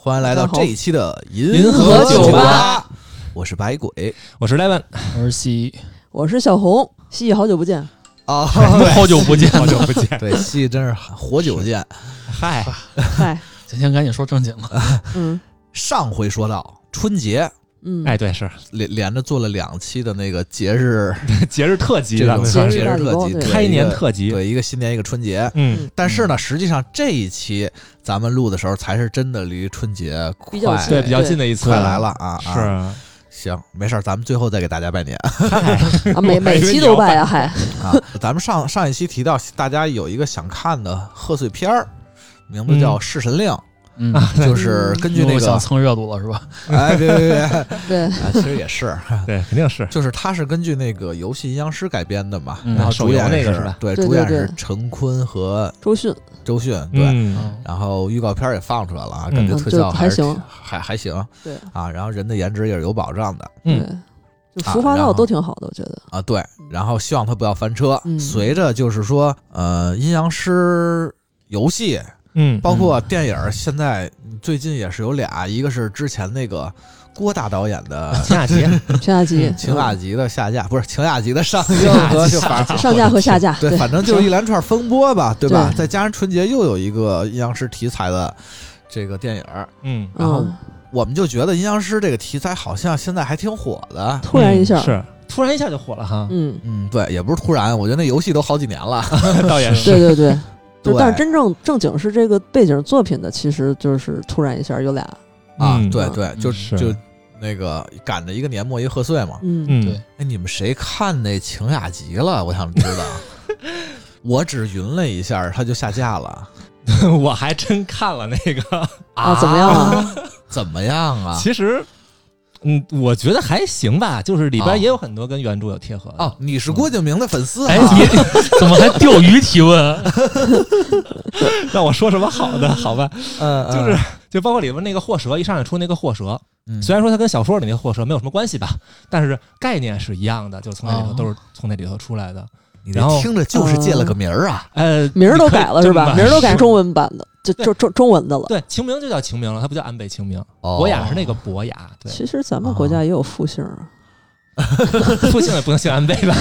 欢迎来到这一期的银河酒吧。我是白鬼，我是 Levin，我是西，我是小红。西，好久不见啊！好久不见，好久不见。对，西真是活久见。嗨嗨，今天赶紧说正经的。嗯，上回说到春节。嗯，哎，对，是。连连着做了两期的那个节日。节日特辑，这种节日特辑，开年特辑，对，一个新年，一个春节。嗯，但是呢，实际上这一期咱们录的时候，才是真的离春节快，对，比较近的一次。快来了啊！是，行，没事咱们最后再给大家拜年。啊，每每期都拜。啊，还。啊！咱们上上一期提到，大家有一个想看的贺岁片儿，名字叫《弑神令》。嗯，就是根据那个想蹭热度了是吧？哎，别别别，对，其实也是，对，肯定是，就是它是根据那个游戏《阴阳师》改编的嘛，然后主演那个是吧？对，主演是陈坤和周迅，周迅对，然后预告片也放出来了啊，感觉特效还行，还还行，对。啊，然后人的颜值也是有保障的，嗯，就服化道都挺好的，我觉得啊，对，然后希望他不要翻车，随着就是说，呃，《阴阳师》游戏。嗯，包括电影，现在最近也是有俩，一个是之前那个郭大导演的《秦雅集》，《秦雅集》，《秦雅集》的下架，不是《秦雅集》的上映和 就反上架和下架，对，反正就是一连串风波吧，对吧？再加上春节又有一个阴阳师题材的这个电影，嗯，然后我们就觉得阴阳师这个题材好像现在还挺火的，突然一下。是。突然一下就火了哈，嗯。嗯，对，也不是突然，我觉得那游戏都好几年了，倒也是，对对对。但是真正正经是这个背景作品的，其实就是突然一下有俩啊，对对，就就那个赶着一个年末一贺岁嘛，嗯嗯，对。哎，你们谁看那《晴雅集》了？我想知道。我只云了一下，它就下架了。我还真看了那个啊，怎么样啊？怎么样啊？其实。嗯，我觉得还行吧，就是里边也有很多跟原著有贴合的哦。你是郭敬明的粉丝？哎，你 怎么还钓鱼提问？让我说什么好的？好吧，嗯，就是就包括里边那个祸蛇，一上来出那个祸蛇，虽然说它跟小说里那个货蛇没有什么关系吧，但是概念是一样的，就是从那里头都是从那里头出来的。然后听着就是借了个名儿啊，呃，名儿都改了是吧？名儿都改中文版的，就中中中文的了。对，清明就叫清明了，它不叫安倍清明。博雅是那个博雅。对，其实咱们国家也有复姓啊，复姓也不能姓安倍吧？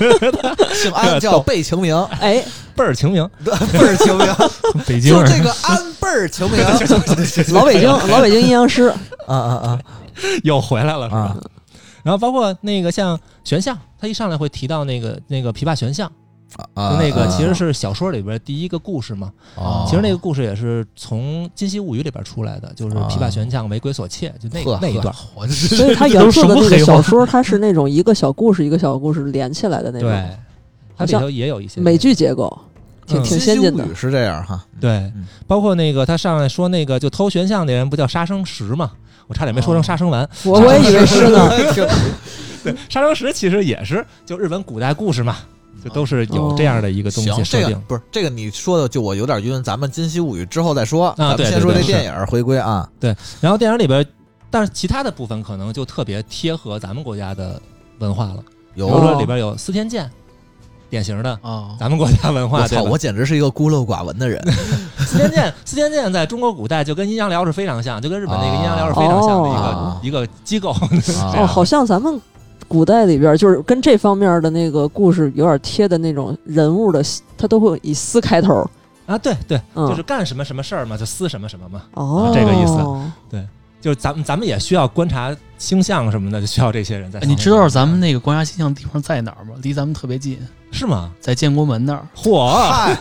姓安叫贝清明，哎，倍儿清明，倍儿清明，北京就这个安倍儿清明，老北京老北京阴阳师，啊啊啊，又回来了是吧？然后包括那个像玄象，他一上来会提到那个那个琵琶玄象，啊，那个其实是小说里边第一个故事嘛。哦，其实那个故事也是从《金溪物语》里边出来的，就是琵琶玄象为鬼所窃，就那那一段。所以他原著的那个小说，它是那种一个小故事一个小故事连起来的那种。对，它里头也有一些美剧结构，挺挺先进的。是这样哈。对，包括那个他上来说那个就偷玄象那人不叫杀生石嘛。我差点没说成杀生丸，我我也以为是呢。对，杀生石其实也是就日本古代故事嘛，就都是有这样的一个东西设定。不是这个你说的，就我有点晕。咱们《金溪物语》之后再说，咱们先说这电影回归啊。对，然后电影里边，但是其他的部分可能就特别贴合咱们国家的文化了。比如说里边有司天剑。典型的啊，咱们国家文化。我操，我简直是一个孤陋寡闻的人。司天剑，司天剑在中国古代就跟阴阳寮是非常像，就跟日本那个阴阳寮是非常像的一个一个机构。哦，好像咱们古代里边就是跟这方面的那个故事有点贴的那种人物的，他都会以“司”开头啊。对对，就是干什么什么事儿嘛，就司什么什么嘛。哦，这个意思。对，就是咱们咱们也需要观察星象什么的，就需要这些人在。你知道咱们那个观察星象地方在哪儿吗？离咱们特别近。是吗？在建国门那儿，嚯！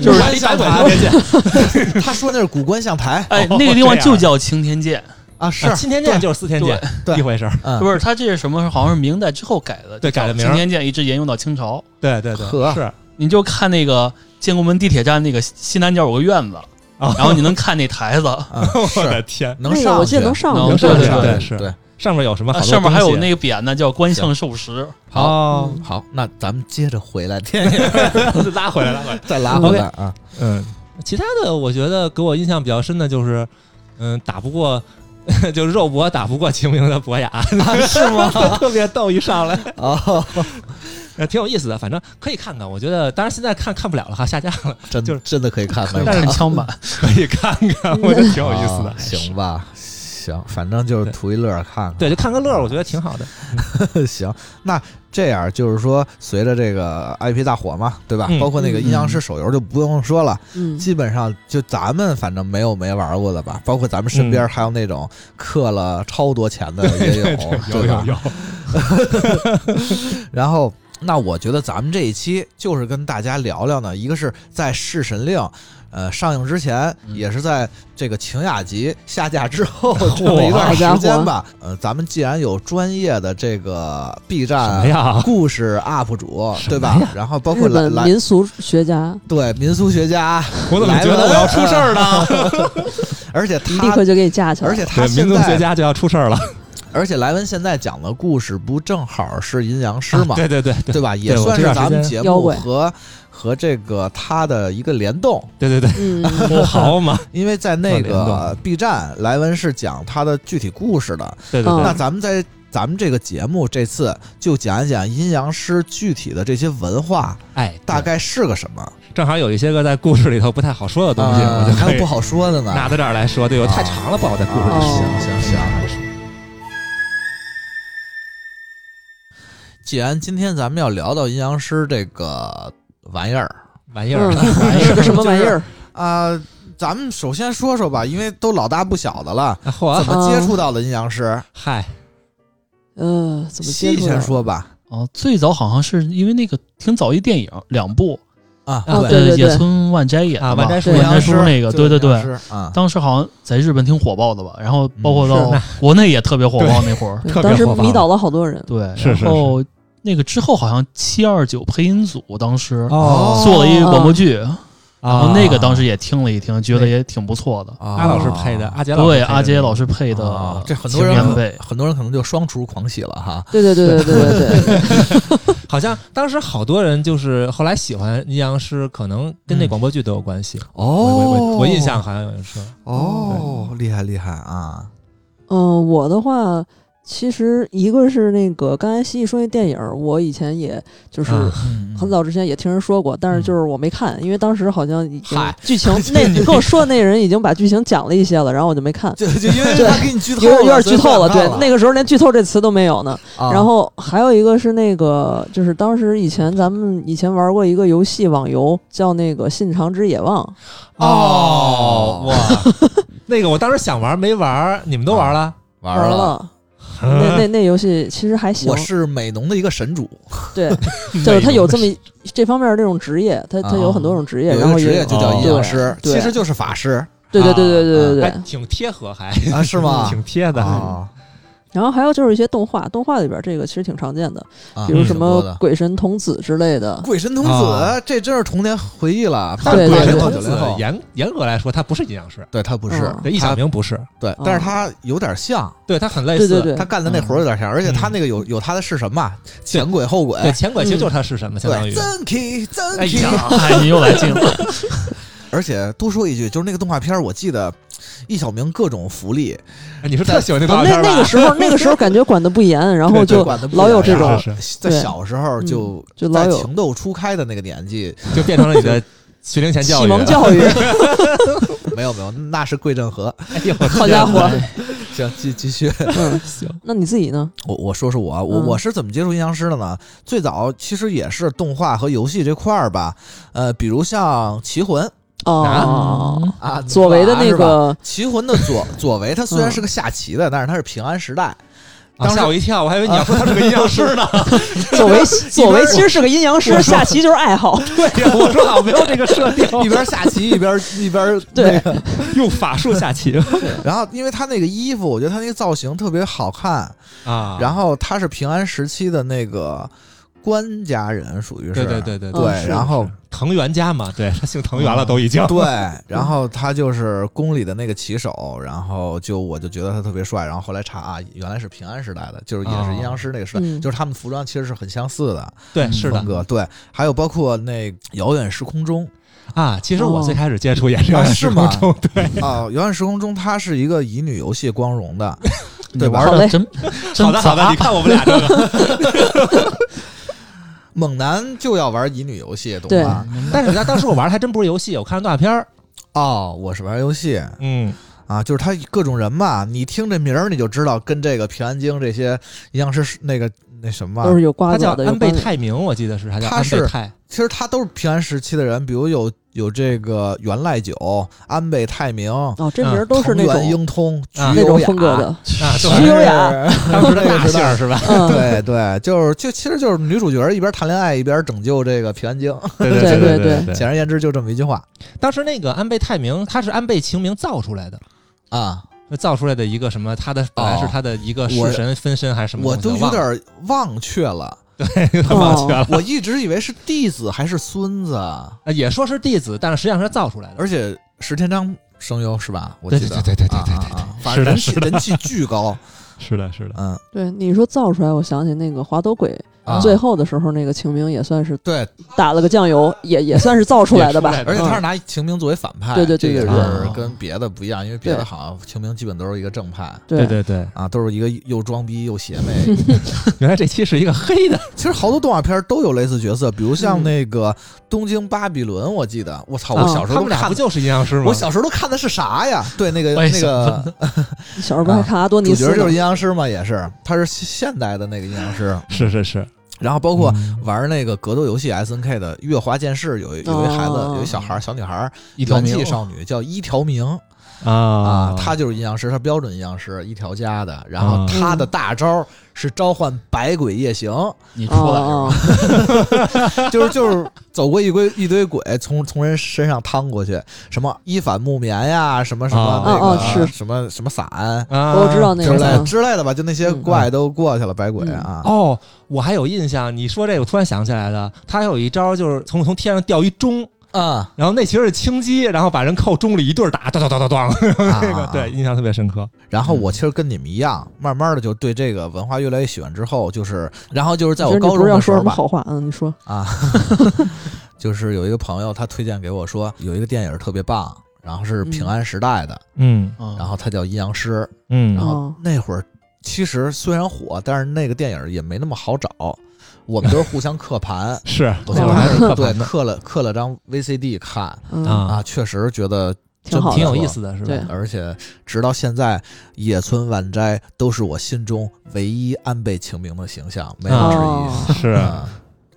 就是离大馆特别近。他说那是古观象台，哎，那个地方就叫青天剑啊，是青天剑就是四天剑，一回事儿。不是，他这是什么？好像是明代之后改的，对，改的名。青天剑一直沿用到清朝。对对对，是。你就看那个建国门地铁站那个西南角有个院子，啊 然后你能看那台子，啊，我是的天，能上我记得去。能上能去，上去对对对。是对。上面有什么上面还有那个匾呢，叫观象授时。好，哦，好，那咱们接着回来，天 爷。拉回来拉回来。再拉回来啊。嗯，其他的我觉得给我印象比较深的就是，嗯，打不过。就是肉搏打不过秦明的博雅，是吗？特别逗，一上来，哦，呃挺有意思的。反正可以看看，我觉得，当然现在看看不了了哈，下架了，真就是真的可以看看，但是看枪版，可以看看，我觉得挺有意思的啊。行吧，行，反正就是图一乐看看。对，就看个乐，我觉得挺好的。行，那这样就是说，随着这个 IP 大火嘛，对吧？嗯包括那个阴阳师手游就不用说了，嗯，基本上就咱们反正没有没玩过的吧，包括咱们身边还有那种氪了超多钱的也有，有对吧有？有，然后，那我觉得咱们这一期就是跟大家聊聊呢，一个是在《弑神令》呃上映之前，嗯也是在这个晴雅集下架之后 这么一段时间吧。呃，咱们既然有专业的这个 B 什么站呀？故事 UP 主，对吧？然后包括来来本民俗学家对民俗学家，我怎么觉得我要出事儿呢？而且立他刻就给你架起来，而且他对，现民族学在，家就要出事儿了。而且莱文现在讲的故事不正好是阴阳师嘛？对对对对对吧？也算是咱们节目和和这个他的一个联动，对对对，嗯，不好嘛？因为在那个 B 站，莱文是讲他的具体故事的。嗯对对对那咱们在咱们这个节目这次就讲一讲阴阳师具体的这些文化哎，大概是个什么正好有一些个在故事里头不太好说的东西，啊我就还有不好说的呢。拿到这儿来说。对，有太长了，不好在故事里行行行。既然今天咱们要聊到阴阳师这个玩意儿玩意儿，嗯，是个什么玩意儿？啊、咱们首先说说吧，因为都老大不小的了，啊怎，么接触到的阴阳师？嗨，呃，怎么接触的？说吧。哦，最早好像是因为那个挺早一电影，两部，啊，啊对呃，对野村万斋演的阴阳师那个，对对对，当时好像在日本挺火爆的吧，然后包括嗯到国内也特别火爆那会儿，当时迷倒了好多人。对，是是然后那个之后好像七二九配音组当时哦。做了一个广播剧，然后啊那个当时也听了一听，觉得也挺不错的。啊。阿老师配的，阿杰对，阿杰老师配啊。的，这很多人可青年配很多人可能就双厨狂喜了哈。对对对对对对对，好像当时好多人就是后来喜欢阴阳师，可能跟那嗯。广播剧都有关系。哦。我我我我印象好像有人说，哦，厉害厉害啊！嗯，我的话，其实一个是那个刚才西西说那电影，我以前也就是很早之前也听人说过，但是就是我没看，因为当时好像已经嗨剧情 那你跟我说的那人已经把剧情讲了一些了，然后我就没看。就就因为对他给你剧 透有了，点有点剧透了，对那个时候连剧透这词都没有呢。啊然后还有一个是那个，就是当时以前咱们以前玩过一个游戏网游，叫那个《信长之野望》。哦哇，那个我当时想玩没玩，你们都玩了？玩玩了，那 那那游戏其实还行我。是美浓的一个神主，对，就是他有这么这方面的这种职业，他他有很多种职业，然后职业就叫阴阳师，其实就是法师对对对对对对对还。挺贴合，还啊，是吗？挺贴的。啊，然后还有就是一些动画，动画里边这个其实挺常见的，啊。比如什么鬼神童子之类的。鬼神童子啊，这真是童年回忆了。但对对对。鬼神童子严严格来说，他不是阴阳师，对他不是。嗯，对，易小明不是，对，但是他有点像，对他很类似。对对对。他干的那活儿有点像，而且他那个有有他的是什么？前鬼后鬼，对，前鬼其实就是他是什么，相当对，于。真 key 真哎 key 呀，哎，你又来劲了，而且多说一句，就是那个动画片儿，我记得易小明各种福利，哎你说特喜欢那动啊画片吧？那那个时候 那个时候感觉管的不严，然后就管得不老有这种是是在小时候就嗯就老有在情窦初开的那个年纪，就变成了你的学龄前教育。启蒙教育。没有没有，那是桂正和。哎呦，好家伙，行，继继续，嗯，行，那你自己呢？我我说说我啊我嗯我是怎么接触阴阳师的呢？最早其实也是动画和游戏这块儿吧，呃，比如像《棋魂》哦，啊，左为的那个棋魂的左左为，他虽然是个下棋的，但是他是平安时代。啊当时吓我一跳，我还以为你要 说他是个阴阳师呢。左为左 为其实是个阴阳师，下棋就是爱好。对呀，我说好像没有这个设定，一边下棋一边一边对那个用法术下棋然后因为他那个衣服，我觉得他那个造型特别好看，啊然后他是平安时期的那个官家人，属于是。对对对对对是然后藤原家嘛，对他姓藤原了，都已经。对，然后他就是宫里的那个骑手，然后就我就觉得他特别帅，然后后来查啊，原来是平安时代的，就是也是阴阳师那个时代，嗯。就是他们服装其实是很相似的对，是的。风格，对，还有包括那遥远时空中啊。其实我哦。最开始接触也是是吗？中，对，啊，遥远时空中 它是一个乙女游戏光荣的，对玩的真真好的好的，你看我们俩这个，猛男就要玩乙女游戏，懂对吗？但是当时我玩的还真不是游戏，我看了动画片儿。哦，我是玩游戏嗯，啊，就是他各种人嘛，你听这名儿你就知道跟这个平安京这些一样是那个那什么都是有瓜他叫葛的，有安倍泰明，我记得是他叫安倍他是泰。其实他都是平安时期的人，比如有有这个源赖久、安倍泰明、哦，这名都是那种英通、菊啊那种风格的，徐优雅。当时那个 是吧？嗯，对对，就是就其实就是女主角一边谈恋爱一边拯救这个平安京，对对对对对。简而言之就这么一句话。当时那个安倍泰明，他是安倍晴明造出来的，啊，造出来的一个什么？他的本来是他的一个我式神分身还是什么我？都有点忘却了，有点忘却了。我一直以为是弟子还是孙子，啊也说是弟子，但是实际上是他造出来的。而且石天章声优是吧？我对记得对对对对对啊啊啊反正人气是人气巨高，是的，是的。嗯对，你说造出来，我想起那个滑斗鬼啊，最后的时候，那个秦明也算是对，打了个酱油，也也算是造出来的吧。而且他是嗯。拿秦明作为反派，对对对这个对对。是跟别的不一样，因为别的对。好像秦明基本都是一个正派。对。对对，啊，都是一个又装逼又邪魅。原来这期是一个黑的。其实好多动画片都有类似角色，比如像嗯那个《东京巴比伦》，我记得，我操，我啊小时他候他们俩不就是阴阳师吗？我小时候都看的是啥呀？对，那个我也那个 小时候不还看阿多尼斯呢？主角就是阴阳师嘛，也是，他是现代的那个阴阳师。是是是，然后包括嗯。玩那个格斗游戏 S N K 的月华剑士，有一有一孩子，哦有一小孩儿小女孩儿，一条命元气少女叫一条明啊。啊，她就是阴阳师，他标准阴阳师一条家的。然后他的大招是召唤百鬼夜行，你出来是哦吧？就是就是走过一堆一堆鬼，从从人身上趟过去，什么一反木棉呀，什么什么啊。那哦哦是。个什么什么伞啊。我知道那之类之类的吧，就那些嗯怪都过去了，百鬼嗯啊。哦，我还有印象，你说这个，我突然想起来了，他还有一招就是从从天上掉一钟，啊，然后那其实是轻击，然后把人靠钟里一对儿打，当当当当当，那个啊对，印象特别深刻。然后我其实跟你们一样，慢慢的就对这个文化越来越喜欢。之后就是，然后就是在我高中的时候吧，说什么好话？嗯，你说啊，就是有一个朋友他推荐给我说有一个电影特别棒，然后是平安时代的，嗯嗯然后它叫阴阳师。嗯然后哦那会儿其实虽然火，但是那个电影也没那么好找，我们都是互相刻盘。是，我那会儿还是刻对刻了刻了张 VCD 看。嗯，啊。啊，确实觉得挺好，挺有意思的，是对。吧？而且直到现在，野村万斋都是我心中唯一安倍晴明的形象，没有之哦一。是。啊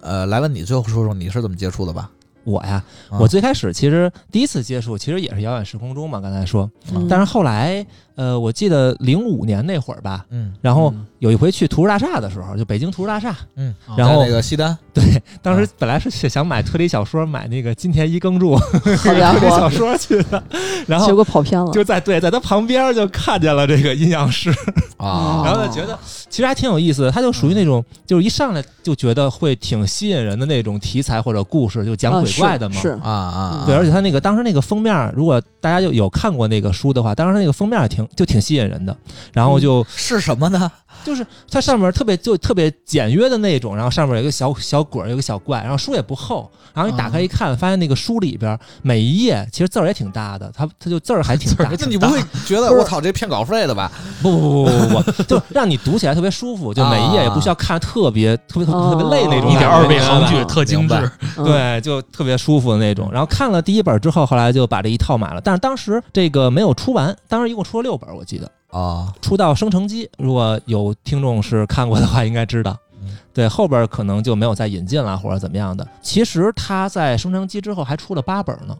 呃，来问你最后说说你是怎么接触的吧？我呀，啊。我最开始其实第一次接触，其实也是遥远时空中嘛，刚才说，嗯。但是后来，呃，我记得零五年那会儿吧，嗯。然后嗯。有一回去图书大厦的时候，就北京图书大厦，嗯，啊然后那个西单，对，当时啊。本来是想买推理小说，买那个金田一耕助 好家推理小，说去的，然后结果跑偏了，就在对，在他旁边就看见了这个阴阳师，啊，然后就觉得其实还挺有意思的。他就属于那种，就是一上来就觉得会挺吸引人的那种题材或者故事，就讲啊鬼怪的嘛。是。啊啊，对，而且他那个当时那个封面，如果大家就有看过那个书的话，当时那个封面挺就挺吸引人的。然后就是什么呢？就是它上面特别就特别简约的那种，然后上面有一个小小滚儿，有个小怪，然后书也不厚，然后你打开一看，发现那个书里边每一页其实字儿也挺大的，它它就字儿还挺大。那 你不会觉得我操这骗稿费的吧？不不不不不不，就让你读起来特别舒服，就每一页也不需要看特别特别特别累那种，一点二倍行距特精致对，就特别舒服的那种。然后看了第一本之后，后来就把这一套买了，但是当时这个没有出完，当时一共出了六本，我记得啊，出道生成机，如果有听众是看过的话，应该知道嗯。对，后边可能就没有再引进了，或者怎么样的。其实他在生成机之后还出了八本呢，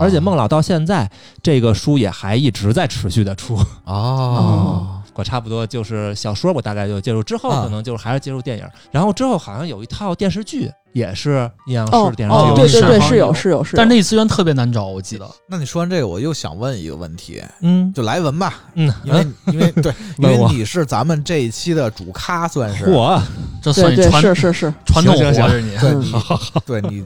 而且孟老到现在这个书也还一直在持续的出。哦，我差不多就是小说，我大概就接触，之后啊可能就是还是接触电影，然后之后好像有一套电视剧也是阴阳师哦的电视剧，对对对，是是有是有是有，但是那资源特别难找，我记得。那你说完这个，我又想问一个问题，嗯就来文吧，嗯，因为因为对，因为你是咱们这一期的主咖，算是我这算对对你传是是是，传统行行行活着你。嗯 对你对你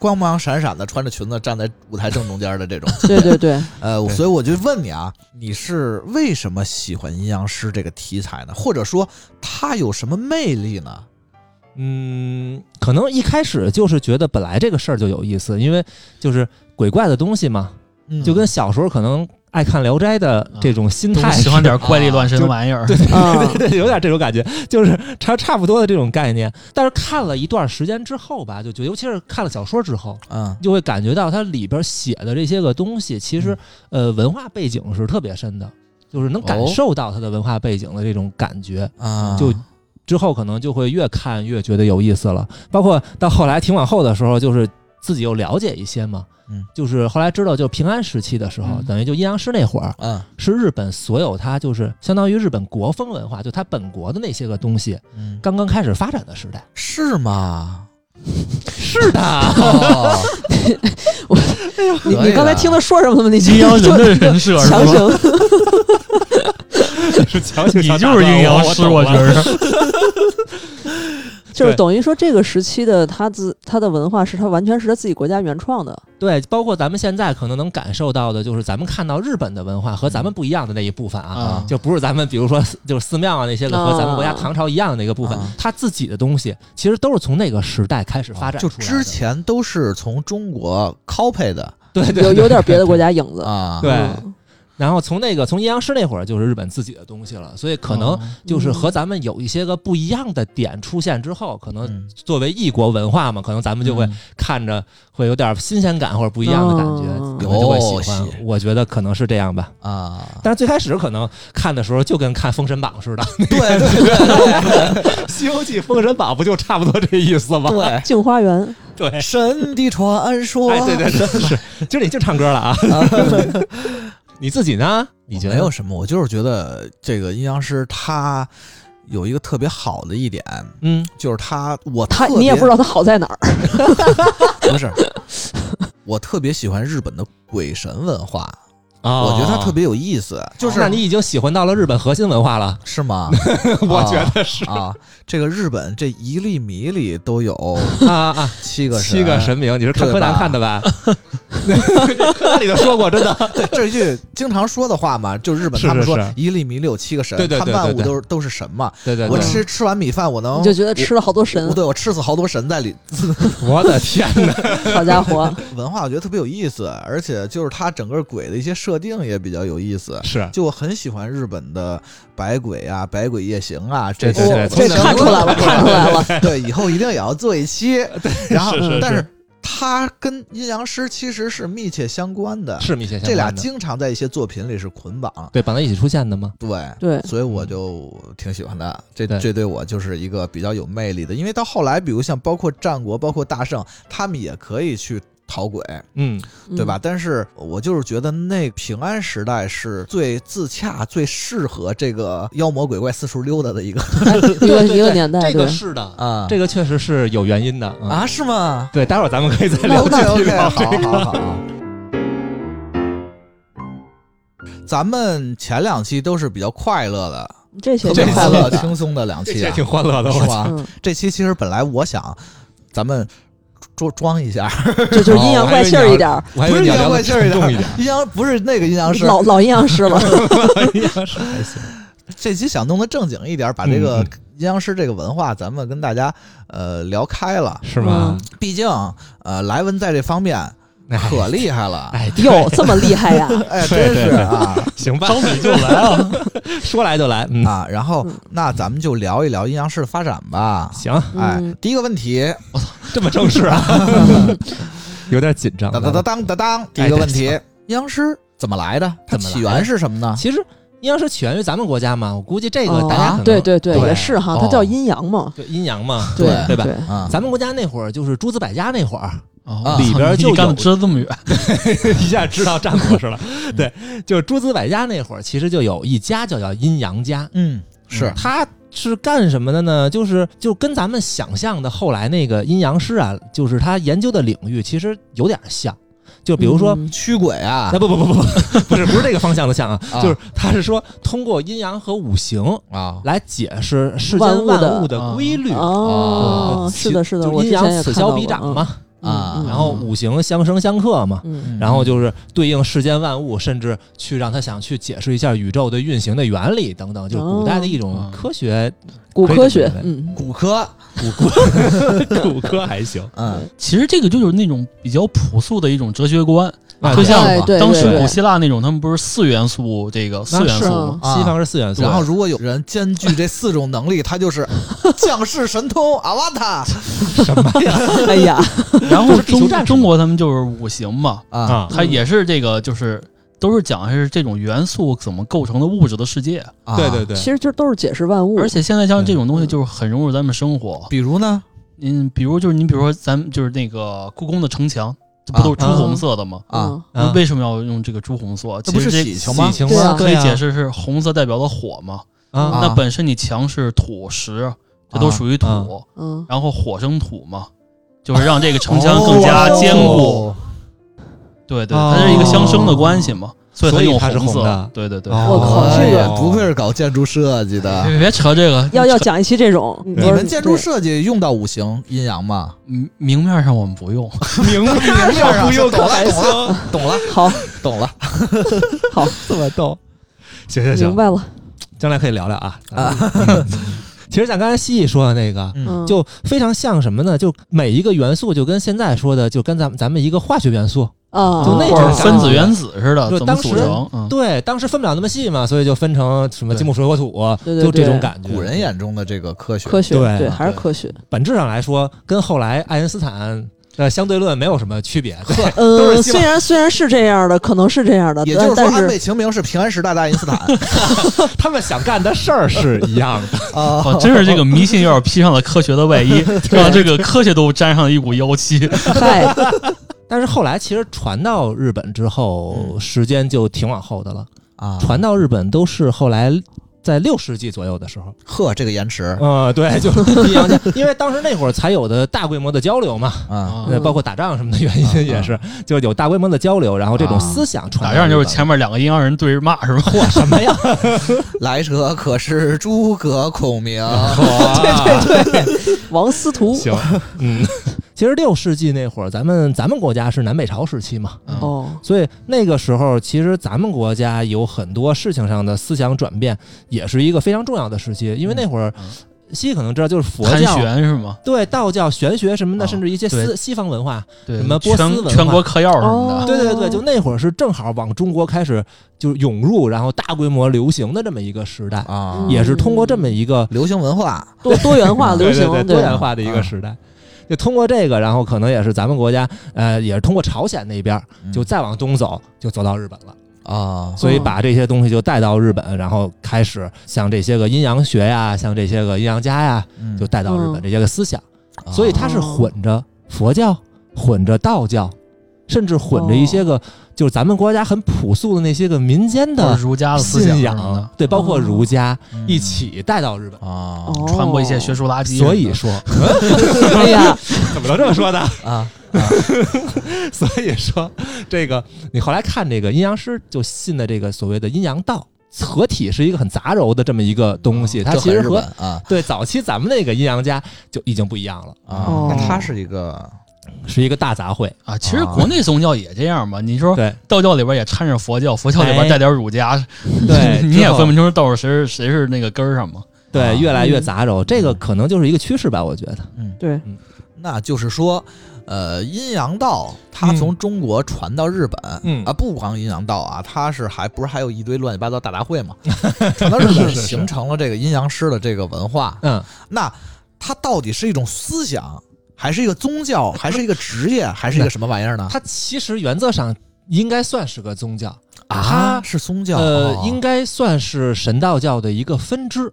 光芒闪闪的穿着裙子站在舞台正中间的这种，对 对对，呃，所以我就问你啊，你是为什么喜欢阴阳师这个题材呢？或者说它有什么魅力呢？嗯，可能一开始就是觉得本来这个事儿就有意思，因为就是鬼怪的东西嘛，嗯就跟小时候可能爱看《聊斋》的这种心态喜欢点怪力乱神的啊玩意儿，对，对对，有点这种感觉，就是差差不多的这种概念。但是看了一段时间之后吧，就觉得，尤其是看了小说之后，嗯就会感觉到它里边写的这些个东西，其实呃文化背景是特别深的，就是能感哦受到它的文化背景的这种感觉。啊，就之后可能就会越看越觉得有意思了。包括到后来挺往后的时候，就是自己又了解一些嘛，嗯，就是后来知道，就平安时期的时候，嗯等于就阴阳师那会儿，嗯是日本所有它就是相当于日本国风文化，就它本国的那些个东西嗯，刚刚开始发展的时代。是吗？是的，哦，你可以的你刚才听他说什么了？你阴阳人的人设是强吧？行，是强行你就是阴阳师，我觉得。就是等于说这个时期的他自他的文化是他完全是他自己国家原创的，对，包括咱们现在可能能感受到的，就是咱们看到日本的文化和咱们不一样的那一部分啊，啊。就不是咱们比如说就是寺庙啊那些个和咱们国家啊。唐朝一样的那个部分啊，他自己的东西其实都是从那个时代开始发展就出来的。之前都是从中国 copy 的。对对有有点别的国家影子。啊，对。嗯然后从那个从阴阳师那会儿就是日本自己的东西了，所以可能哦就是和咱们有一些个不一样的点出现之后，可能嗯作为异国文化嘛，可能咱们就会嗯看着会有点新鲜感或者不一样的感觉，哦可能就会喜欢有。我觉得可能是这样吧。啊，但是最开始可能看的时候就跟看《封神榜》似的，对对对《西游记》《封神榜》不就差不多这意思吗？对镜花缘，对对，神的传说，哎，对对对，是，今儿你净唱歌了啊！你自己呢？你觉得没有什么，我就是觉得这个阴阳师他有一个特别好的一点，嗯，就是他我他你也不知道他好在哪儿。不是，我特别喜欢日本的鬼神文化，啊我觉得它特别有意思，就是那你已经喜欢到了日本核心文化了，是吗？我觉得是。啊，这个日本这一粒米里都有啊啊，七个七个神明，你是看对柯南看的吧？柯南里头说过，真的，对，这一句经常说的话嘛，就日本他们说是是。一粒米里有七个神，对对对他万物对对。都是都是神嘛。对对对，我吃吃完米饭，我能你就觉得吃了好多神。不，对我吃死好多神在里。我的天哪！好家伙，文化我觉得特别有意思，而且就是它整个鬼的一些设定也比较有意思。是就我很喜欢日本的百鬼啊、百鬼夜行啊这对对对些。这看出来了，看出来了。对，以后一定也要做一期。然后是是，但是是它跟阴阳师其实是密切相关的，是密切相关这俩经常在一些作品里是捆绑。对绑在一起出现的吗？对对所以我就挺喜欢的。这对这对我就是一个比较有魅力的，因为到后来，比如像包括战国、包括大圣，他们也可以去讨鬼，嗯，对吧？但是我就是觉得那平安时代是最自洽、最适合这个妖魔鬼怪四处溜达的一个嗯？一个一个年代，这个。是的，啊这个确实是有原因的嗯啊，是吗？对，待会儿咱们可以再那聊好个。好好。咱们前两期都是比较快乐的，这期特别挺欢乐、快乐的。轻松的两期啊，这些挺欢乐的，我是吧？嗯，这期其实本来我想咱们装装一下，这 就是阴阳怪气儿一点不是阴阳怪气一点。阴阳不是那个阴阳师，老老阴阳师了。阴阳师还行，这期想弄得正经一点，把这个嗯阴阳师这个文化，咱们跟大家呃聊开了。是吗？毕竟呃，莱文在这方面可厉害了，哎，对哟，这么厉害呀！哎，真是啊行吧，张嘴就来啊！说来就来，嗯，啊！然后嗯那咱们就聊一聊阴阳师的发展吧。行，哎嗯，第一个问题，我 操这么正式啊，有点紧张。当当当当当当，第一个问题，阴阳师怎么来的？它起源是什么呢？其实阴阳师起源于咱们国家嘛，我估计这个哦大家可能对对对，对也是哈，它叫阴阳嘛。对阴阳嘛，对对吧？对，啊，咱们国家那会儿就是诸子百家那会儿，哦里边就你干的有知道这么远，一下知道战国是了。对，就是诸子百家那会儿，其实就有一家就叫阴阳家，嗯，是他是干什么的呢？就是就跟咱们想象的后来那个阴阳师啊，就是他研究的领域其实有点像。就比如说，嗯驱鬼啊啊，不不不不不，不是不是这个方向的像啊，啊就是他是说通过阴阳和五行啊，来解释世间万物的规律。哦，呃是的，是的，阴阳此消彼长嘛，啊然后五行相生相克嘛，嗯。然后就是对应世间万物，甚至去让他想去解释一下宇宙的运行的原理等等，就是古代的一种哦科学，古科学嗯，骨科，骨科，骨科还行。嗯。其实这个就是那种比较朴素的一种哲学观，啊就像哎对当时古希腊那种，他们不是四元素这个四元素吗？啊。西方是四元素，然后如果有人兼具这四种能力，他就是 降世神通阿瓦塔 什么呀？哎呀，然后中中国他们就是五行嘛，啊。啊，它也是这个就是都是讲的是这种元素怎么构成的物质的世界，啊。对对对，其实就都是解释万物，而且现在像这种东西就是很融入咱们生活。比如呢？嗯，比如就是你比如说咱们就是那个故宫的城墙，这不都是朱红色的吗？啊，为什么要用这个朱红色？这不是其实喜庆吗喜？庆对啊吗？可以解释是红色代表的火嘛？啊那本身你墙是土石，这都属于土，啊嗯，然后火生土嘛，就是让这个城墙更加坚固。哦对对，哦它是一个相生的关系嘛，所以它用所以它是红色。对对对，哦。我靠哎这个不愧是搞建筑设计的。别别扯这个，要要讲一期这种，你们建筑设计用到五行阴阳吗？嗯明面上我们不用，明明上不用 懂了懂了好，懂了，好，懂了。这么逗。行行行，明白了，将来可以聊聊啊。嗯。其实像刚才西西说的那个，就非常像什么呢？就每一个元素就跟现在说的，就跟咱们咱们一个化学元素，啊，就那种分子原子似的，就当时组成？嗯，对，当时分不了那么细嘛，所以就分成什么金木水火土，对对就这种感觉。古人眼中的这个科学，科学，对对，还是科学，本质上来说，跟后来爱因斯坦的相对论没有什么区别。对，呃，虽然虽然是这样的，可能是这样的，也就是说，安倍晴明是平安时代的爱因斯坦 他们想干的事儿是一样的。啊哦，真是这个迷信有点披上了科学的外衣，让这个科学都沾上了一股妖气。嗨，但是后来其实传到日本之后，嗯。时间就挺往后的了。啊，传到日本都是后来在六世纪左右的时候。呵，这个延迟。呃，对，就是阴阳家，因为当时那会儿才有的大规模的交流嘛，啊，呃，包括打仗什么的原因也是，就有大规模的交流，然后这种思想传打仗就是前面两个阴阳人对着骂是吧？嚯什么呀？来者可是诸葛孔明，对 对对，王司徒，行，嗯，其实六世纪那会儿，咱们咱们国家是南北朝时期嘛，嗯哦，所以那个时候其实咱们国家有很多事情上的思想转变，也是一个非常重要的时期，因为那会儿嗯。西可能知道，就是佛盘教、旋是吗？对道教、玄学什么的，啊甚至一些西西方文化，什么波斯文化全全国嗑药什么的哦，对对对，就那会儿是正好往中国开始就涌入，然后大规模流行的这么一个时代，啊，嗯也是通过这么一个流行文化多多元化 流行，对对对对多元化的一个时代。就通过这个，然后可能也是咱们国家，呃，也是通过朝鲜那边，就再往东走，就走到日本了。啊，所以把这些东西就带到日本，然后开始像这些个阴阳学呀，像这些个阴阳家呀，嗯就带到日本嗯这些个思想。啊所以它是混着佛教，混着道教，甚至混着一些个就是咱们国家很朴素的那些个民间的儒家的思想对，包括儒家嗯。一起带到日本。啊哦。传播一些学术垃圾。所以说，哎呀，怎么能这么说呢？啊 所以说，这个你后来看这个阴阳师就信的这个所谓的阴阳道，合体是一个很杂糅的这么一个东西，它其实和啊。对早期咱们那个阴阳家就已经不一样了，啊它是一个是一个大杂烩。啊，其实国内宗教也这样嘛。你说对道教里边也掺着佛教，佛教里哎边带点儒家，对 你也分不清道是谁是谁是那个根儿上嘛。对，啊越来越杂糅，这个可能就是一个趋势吧，我觉得。嗯，对，那就是说。呃，阴阳道它嗯从中国传到日本，嗯啊，不光阴阳道啊，它是还不是还有一堆乱七八糟大杂烩嘛？传到日本形成了这个阴阳师的这个文化，嗯，那它到底是一种思想，还是一个宗教，还是一个职业，还是一个什么玩意儿呢？它其实原则上应该算是个宗教，啊，它是宗教，呃，哦应该算是神道教的一个分支。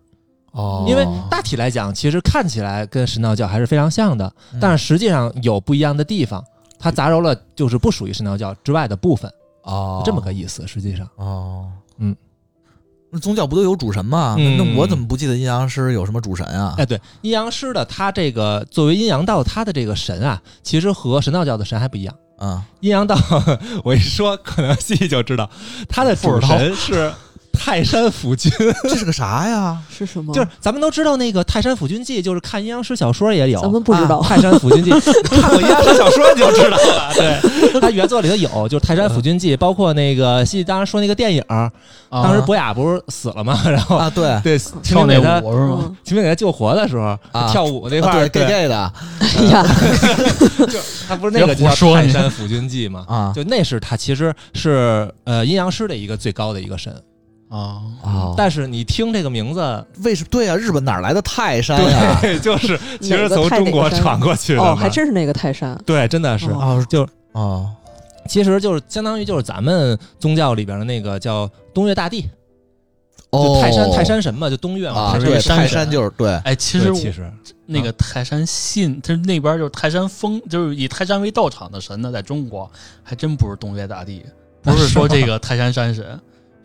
哦，因为大体来讲，其实看起来跟神道教还是非常像的，嗯但是实际上有不一样的地方。它杂糅了就是不属于神道教之外的部分，哦，这么个意思。实际上，哦，嗯，那宗教不都有主神吗？那嗯那我怎么不记得阴阳师有什么主神啊？哎，对，阴阳师的他这个作为阴阳道，他的这个神啊，其实和神道教的神还不一样。嗯，阴阳道，我一说可能细细就知道，他的主神是泰山府君，这是个啥呀？是什么？就是咱们都知道那个《泰山府君记》，就是看阴阳师小说也有。咱们不知道。泰山府君记》，看过阴阳师小说你就知道了。对，他原作里头有，就是《泰山府君记》，包括那个戏当时说那个电影，当时博雅不是死了吗？然后啊，对 对，跳那秦明给他舞是吗？嗯秦明给他救活的时候，啊跳舞那啊块儿，对 gay gay 的哎呀，就他不是那个叫泰山府君记吗？啊就那是他其实是呃阴阳师的一个最高的一个神，啊，哦。但是你听这个名字，为什么？对啊？日本哪儿来的泰山呀？对，就是其实从中国传过去的哦，还真是那个泰山。对，真的是，哦哦就哦。其实就是相当于就是咱们宗教里边的那个叫东岳大帝，就哦，泰山泰山神嘛，就东岳嘛，啊，对，一个山神。泰山就是对。哎，其实其实。那个泰山信，它那边就是泰山封，就是以泰山为道场的神呢，在中国还真不是东岳大帝，不是说这个泰山山神，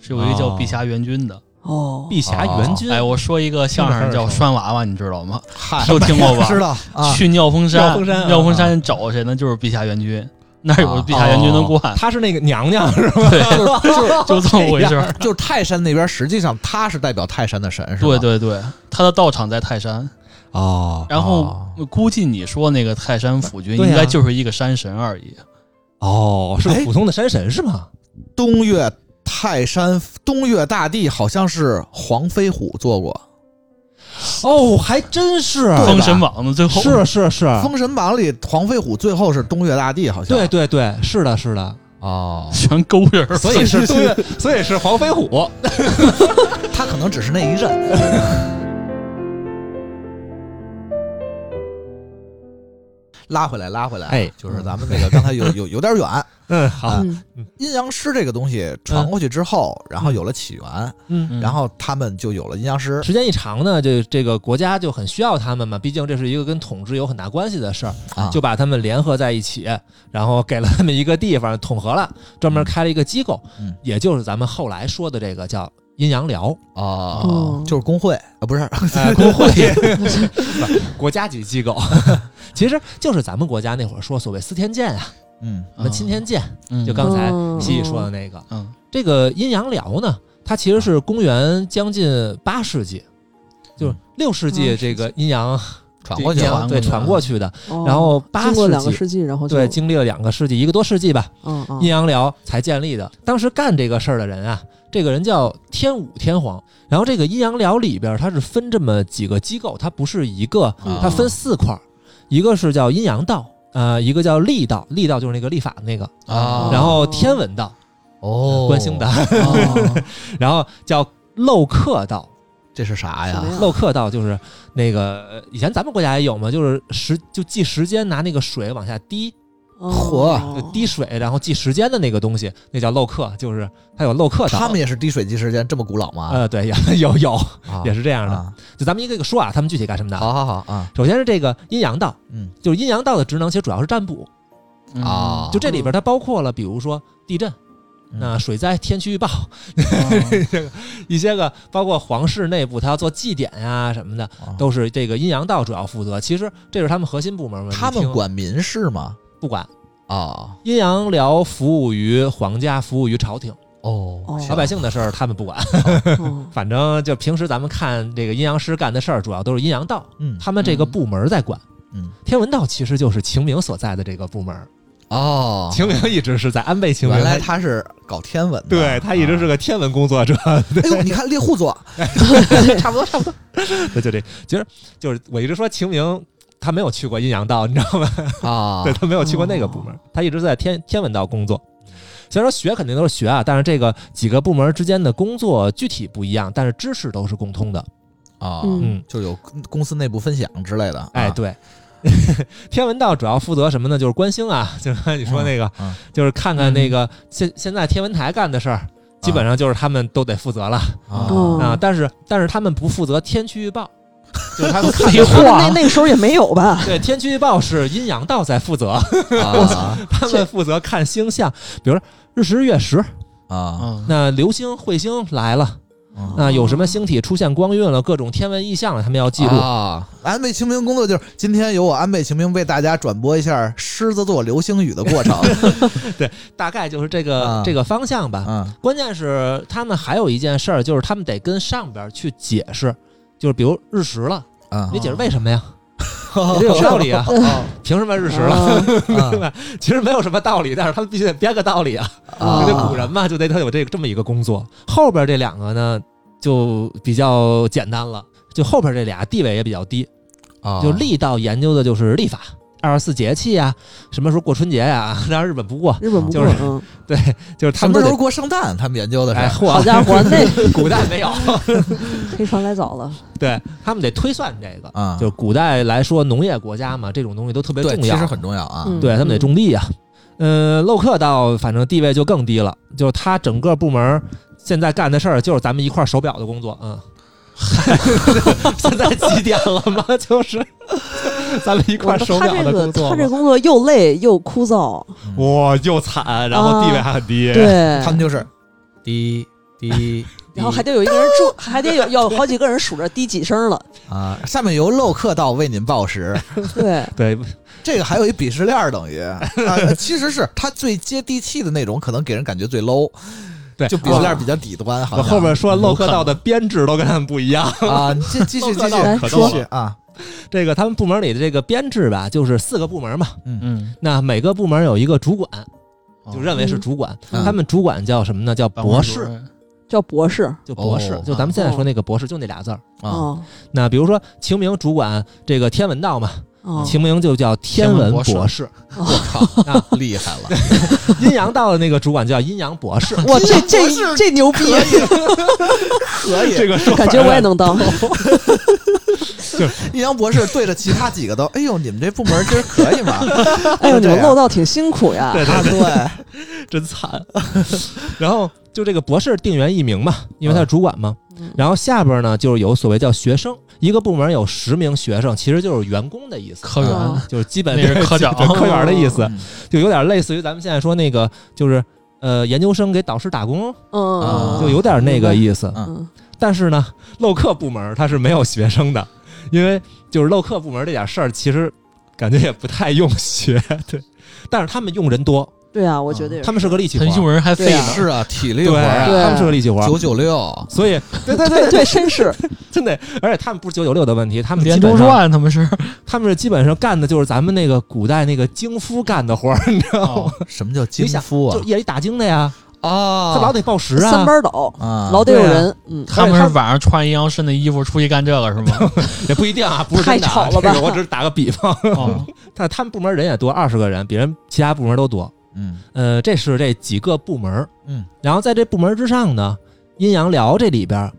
是有一个叫碧霞元君的。哦，碧霞元君，哎，我说一个相声叫拴娃娃，你知道吗？嗨，都听过吧？知道啊，去妙峰山，妙峰山找谁呢？就是碧霞元君，那儿有个碧霞元君的罐，她是那个娘娘 是吧？对，就这么回事儿。就是泰山那边，实际上她是代表泰山的神，是吧？对对对，她的道场在泰山，哦然后估计你说那个泰山府君应该就是一个山神而已。哦，是个哎普通的山神是吗？东岳泰山东岳大帝好像是黄飞虎做过，哦，还真是，封神榜的最后。是是是，《封神榜》里黄飞虎最后是东岳大帝，好像。对对对，是的，是的，哦，全勾人，所以是东岳，所以是黄飞虎。他可能只是那一任。拉回来，拉回来，哎就是咱们这个刚才有有有点远，嗯，好，阴阳师这个东西传过去之后，然后有了起源，嗯。然后他们就有了阴阳师。时间一长呢，这这个国家就很需要他们嘛，毕竟这是一个跟统治有很大关系的事儿，啊，就把他们联合在一起，然后给了他们一个地方统合了，专门开了一个机构，嗯。也就是咱们后来说的这个叫阴阳寮，哦。哦，就是工会啊，不是。呃，工会，国家级机构，其实就是咱们国家那会儿说所谓司天监啊，嗯。什么钦天监，嗯就刚才嗯。西西说的那个，嗯。这个阴阳寮呢，它其实是公元将近八世纪，就是六世纪嗯这个阴阳传过去了阴阳对传传过去的，哦然后八经过世纪两个世纪，然后就对，经历了两个世纪，一个多世纪吧，嗯嗯。阴阳寮才建立的。当时干这个事儿的人啊，这个人叫天武天皇。然后这个阴阳寮里边，它是分这么几个机构，它不是一个，啊。它分四块儿，一个是叫阴阳道，呃，一个叫历道，历道就是那个历法的那个，啊。然后天文道，哦，观星的，哦 然后叫漏刻道。这是啥呀？漏刻道就是那个呃以前咱们国家也有嘛，就是时就记时间，拿那个水往下滴，哦就滴水，然后记时间的那个东西，那叫漏刻，就是它有漏刻道。他们也是滴水记时间，这么古老吗？呃，对，有有有，啊也是这样的。啊就咱们一个一个说啊，他们具体干什么的？好好好啊，首先是这个阴阳道，嗯就是阴阳道的职能，其实主要是占卜。嗯啊，就这里边它包括了，比如说地震、嗯那水灾、天气预报，这个 一些个，包括皇室内部，他要做祭典呀什么的，啊都是这个阴阳道主要负责。其实这是他们核心部门嘛。他们管民事吗？不管？啊阴阳寮服务于皇家，服务于朝廷，哦哦老百姓的事儿他们不管。嗯 反正就平时咱们看这个阴阳师干的事儿，主要都是阴阳道，嗯他们这个部门在管。嗯天文道其实就是秦明所在的这个部门，哦，秦明一直是在安倍晴明，原来他他是搞天文的，对他一直是啊。个天文工作者。哎呦，你看猎户座，差不多，差不多。对，就这，其实就是我一直说秦明他没有去过阴阳道，你知道吗？啊 对他没有去过那个部门，他一直在天天文道工作。虽然说学肯定都是学啊，但是这个几个部门之间的工作具体不一样，但是知识都是共通的。啊，嗯嗯，就有公司内部分享之类的。哎，啊，对。天文道主要负责什么呢？就是观星啊，就是你说那个，嗯就是看看那个现现在天文台干的事儿，基本上就是他们都得负责了啊。但是但是他们不负责天气预报，就是他们看 那那个时候也没有吧？对天气预报是阴阳道在负责，啊他们负责看星象，比如说日食月食，啊嗯，那流星彗星来了，啊那有什么星体出现光晕了，各种天文异象了，他们要记录。啊！安倍晴明工作就是今天由我安倍晴明为大家转播一下狮子座流星雨的过程。对大概就是这个、啊这个方向吧。嗯关键是他们还有一件事儿，就是他们得跟上边去解释，就是比如日食了，啊你解释为什么呀？你这有道理啊，凭什么日食了？啊对吧？其实没有什么道理，但是他们必须得编个道理啊。啊这古人嘛，就得他有这个这么一个工作。后边这两个呢，就比较简单了，就后边这俩地位也比较低，啊就历道研究的就是历法。二十四节气呀，什么时候过春节呀？让日本不过，日本不过就是嗯，对，就是他什么时候们都得。过圣诞？他们研究的哎！好家伙，那古代没有，黑船来早了。对他们得推算这个。啊，就是古代来说，农业国家嘛，这种东西都特别，重要其实，很重要啊。嗯对他们得种地啊。嗯，洛克倒反正地位就更低了，就是他整个部门现在干的事儿就是咱们一块儿手表的工作，嗯。现在几点了吗？就是咱们一块儿手他表这个的工作嘛。他这工作又累又枯燥，哇，又惨，然后地位还很低。对，他们就是滴滴，然后还得有一个人住，还得有有好几个人数着滴几声了。啊，下面由漏客到为您报时。对，对，这个还有一鄙视链，等于啊，其实是他最接地气的那种，可能给人感觉最 low。对就鄙视链儿比较底端，好像。后边说洛克道的编制都跟他们不一样。啊，你继继续继续继说续啊，这个他们部门里的这个编制吧，就是四个部门嘛。嗯。嗯，那每个部门有一个主管，就认为是嗯主管。嗯。他们主管叫什么呢？叫博士，叫博士。就博士，哦。就咱们现在说那个博士，就那俩字儿。啊哦。那比如说秦明主管这个天文道嘛，哦晴明就叫天文博士哦，我靠，那。厉害了，阴阳道的那个主管叫阴阳博士。哇，这这这牛逼，可以。这个说法 感觉我也能当。阴阳博士对着其他几个都，哎呦，你们这部门今儿可以吗？哎呦，你们漏道挺辛苦呀。对啊，对，真惨。然后就这个博士定员一名嘛，因为他是主管嘛。嗯。然后下边呢，就是有所谓叫学生，一个部门有十名学生，其实就是员工的意思，科员。哦就是基本那是科长。科员的意思，嗯。就有点类似于咱们现在说那个，就是呃研究生给导师打工，嗯啊就有点那个意思。嗯。但是呢，漏课部门它是没有学生的，因为就是漏课部门这点事儿，其实感觉也不太用学，对。但是他们用人多，对啊，我觉得也他们是个力气活儿，他用人还费对啊，是啊，体力对，活儿啊，对他们是个力气活儿，九九六，所以 对对对对绅士，真的，而且他们不是九九六的问题，他们基连轴本上转他们是。他们是基本上干的就是咱们那个古代那个京夫干的活儿，你知道吗？哦什么叫京夫啊？就？夜里打更的呀，啊，他老得报时啊。三啊，班倒，啊，老得有对啊。人。嗯，他们是晚上穿阴阳师的衣服出去干这个是吗？也不一定啊，不是真的啊太吵了吧？这个我只是打个比方。哦，但他们部门人也多，二十个人，比人其他部门都多。嗯。呃，这是这几个部门，嗯，然后在这部门之上呢，阴阳寮这里边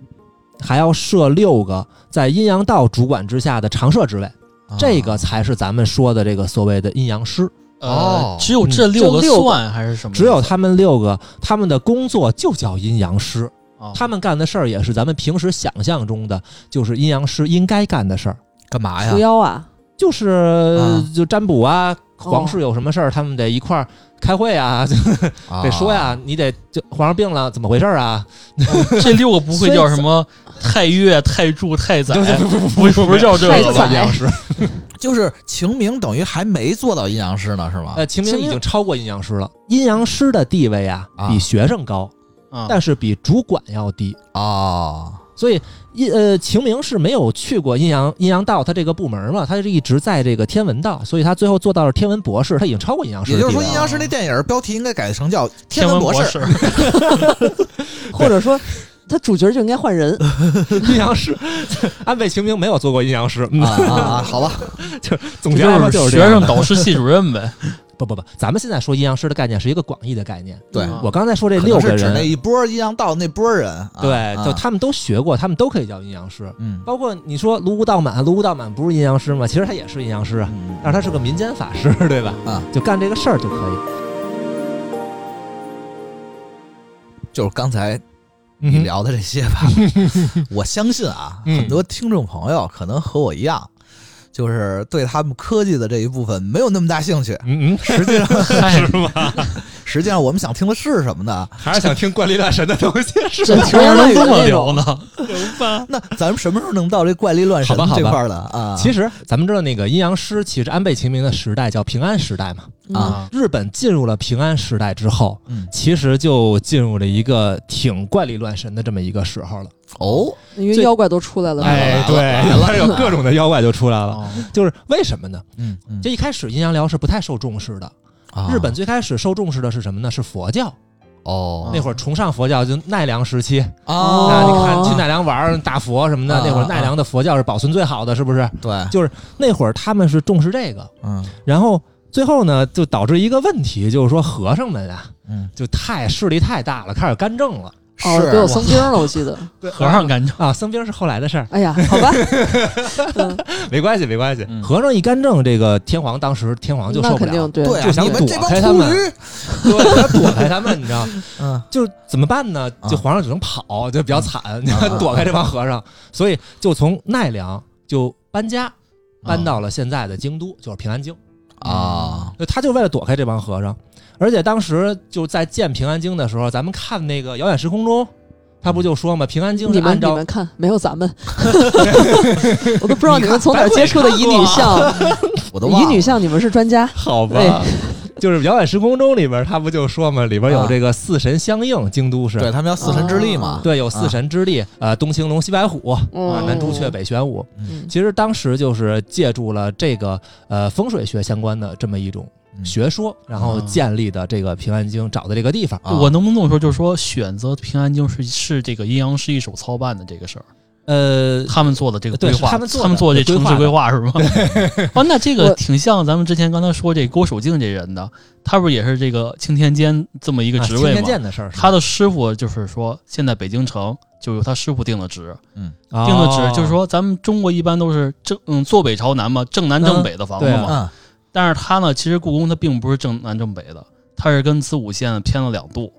还要设六个在阴阳道主管之下的常设职位，啊。这个才是咱们说的这个所谓的阴阳师。哦。呃，只有这六个还是什么？只有他们六个，他们的工作就叫阴阳师，哦。他们干的事儿也是咱们平时想象中的，就是阴阳师应该干的事儿，干嘛呀？除？妖啊，就是、啊。就占卜啊，哦。皇室有什么事儿，他们得一块儿开会 啊，得说呀，你得就皇上病了，怎么回事儿啊？这六个不会叫什么太岳、太柱、太宰，不不不是叫这个吧阴阳师，就是晴明等于还没做到阴阳师呢，是吗？呃，秦明已经超过阴阳师了。阴阳师的地位啊，啊比学生高，嗯但是比主管要低。哦，所以阴呃，秦明是没有去过阴阳阴阳道他这个部门嘛，他是一直在这个天文道，所以他最后做到了天文博士，他已经超过阴阳师也。就是说，阴阳师那电影标题应该改成叫《天文博文士，或者说他主角就应该换人。阴阳师，安倍晴明没有做过阴阳师，嗯啊啊啊！好吧，就总结来说就是学生导师系主任呗。不不不，咱们现在说阴阳师的概念是一个广义的概念。对，嗯我刚才说这六个人是指那，一波阴阳道那波人，啊对，啊就他们都学过，他们都可以叫阴阳师。嗯包括你说卢武道满，卢武道满不是阴阳师吗？其实他也是阴阳师但是他是个民间法师，对吧？啊，就干这个事儿就可以。就是刚才你嗯聊的这些吧，我相信啊，嗯很多听众朋友可能和我一样，就是对他们科技的这一部分没有那么大兴趣。嗯嗯，实际上，嗨，实际上我们想听的是什么呢？还是想听怪力乱神的东西，是这听着能这么聊呢？那咱们什么时候能到这怪力乱神这块儿的啊？其实咱们知道那个阴阳师，其实安倍晴明的时代叫平安时代嘛。嗯啊日本进入了平安时代之后，嗯其实就进入了一个挺怪力乱神的这么一个时候了。哦，因为妖怪都出来了，哎，对，来了有各种的妖怪就出来了。哦就是为什么呢？嗯嗯这一开始阴阳寮是不太受重视的。啊日本最开始受重视的是什么呢？是佛教。哦那会儿崇尚佛教，就奈良时期。哦啊，你看去奈良玩儿大佛什么的，啊那会儿奈良的佛教是保存最好的，是不是？对，就是那会儿他们是重视这个，嗯然后最后呢，就导致一个问题，就是说和尚们啊，嗯，就太势力太大了，开始干政了。哦，是都有僧兵了，我记得。和尚干政，啊，僧兵是后来的事儿，哎呀，好吧，嗯，没关系，没关系。嗯和尚一干政，这个天皇当时天皇就受不了，对。啊，就想躲你们这帮开他们 对，他躲开他们，你知道，嗯就怎么办呢？啊就皇上只能跑，就比较惨，你啊看躲开这帮和尚，所以就从奈良就搬家，搬到了现在的京都，就是平安京。啊，就他就为了躲开这帮和尚，而且当时就在建平安京的时候，咱们看那个《遥远时空中》，他不就说嘛，平安京你们是按照你们看，没有咱们，我都不知道你们从哪儿接触的乙女像，我都乙女像你们是专家，好对。吧，就是《遥远时空中》里边他不就说嘛，里边有这个四神相应，京都是对他们要四神之力嘛，对有四神之力，呃，东青龙、西白虎啊，嗯南朱雀、北玄武。嗯。其实当时就是借助了这个呃风水学相关的这么一种嗯学说，然后嗯建立的这个平安京，找的这个地方。啊。我能不能这么说，就是说选择平安京是是这个阴阳师一手操办的这个事儿，呃，他们做的这个规划，他们做这城市规划是吗？哦，那这个挺像咱们之前刚才说这郭守敬这人的，他不是也是这个青天监这么一个啊青天职位吗？剑的事儿，他的师傅就是说，现在北京城就由他师傅定的职，嗯。定的职就是说，咱们中国一般都是正嗯坐北朝南嘛，正南正北的房子嘛。嗯但是它呢，其实故宫它并不是正南正北的，它是跟子午线偏了两度。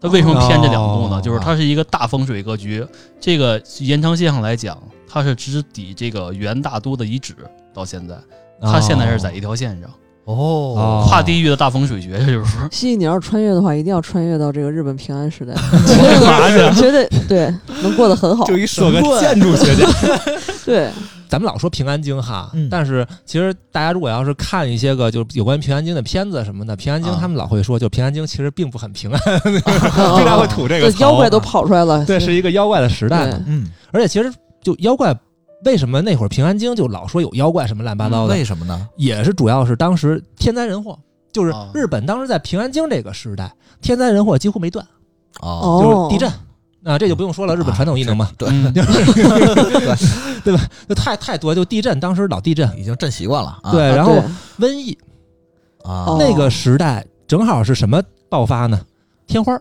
它为什么偏这两度呢？哦就是它是一个大风水格局。这个延长线上来讲，它是直抵这个元大都的遗址。到现在，它现在是在一条线上，哦跨地域的大风水学，这就是说。西西，你要是穿越的话，一定要穿越到这个日本平安时代，干嘛去？绝对对，能过得很好。就一说个建筑学家。对，咱们老说平安京哈，嗯但是其实大家如果要是看一些个就是有关于平安京的片子什么的，平安京啊他们老会说，就平安京其实并不很平安，经经常会吐这个。妖怪都跑出来了。对，是一个妖怪的时代嘛。嗯，而且其实就妖怪，为什么那会儿平安京就老说有妖怪什么乱七八糟的，为什么呢？也是主要是当时天灾人祸。就是啊日本当时在平安京这个时代，天灾人祸几乎没断，哦，哦，就是地震，啊，这就不用说了，日本传统异能嘛，对，对。吧？就太太多，就地震，当时老地震，已经震习惯了啊。对，啊然后瘟疫，那个时代正好是什么爆发呢？天花儿，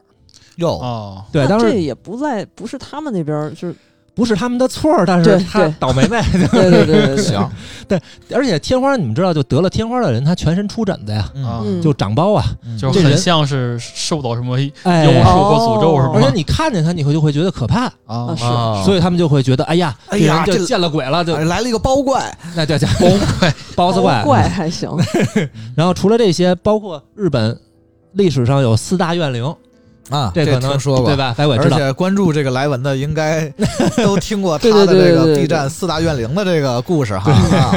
哟，哦，对，当时这也不在，不是他们那边儿，就是不是他们的错儿，但是对他对。倒霉呗。对对对对对，行，而且天花，你们知道，就得了天花的人，他全身出疹子呀，嗯。啊嗯，就长包啊，嗯。就很像是受到什么哎妖，术哦或诅咒是吗？而且你看见他，你会就会觉得可怕，啊。啊。是。啊所以他们就会觉得，哎呀，哎呀就见了鬼了，就哎来了一个包怪，那叫叫包怪。包子怪。怪还行，然后除了这些，包括日本历史上有四大怨灵，啊，这可能听说过对？吧？百鬼知道。而且关注这个莱文的，应该 都听过他对对的这个对对对 B 站四大怨灵的这个故事哈。啊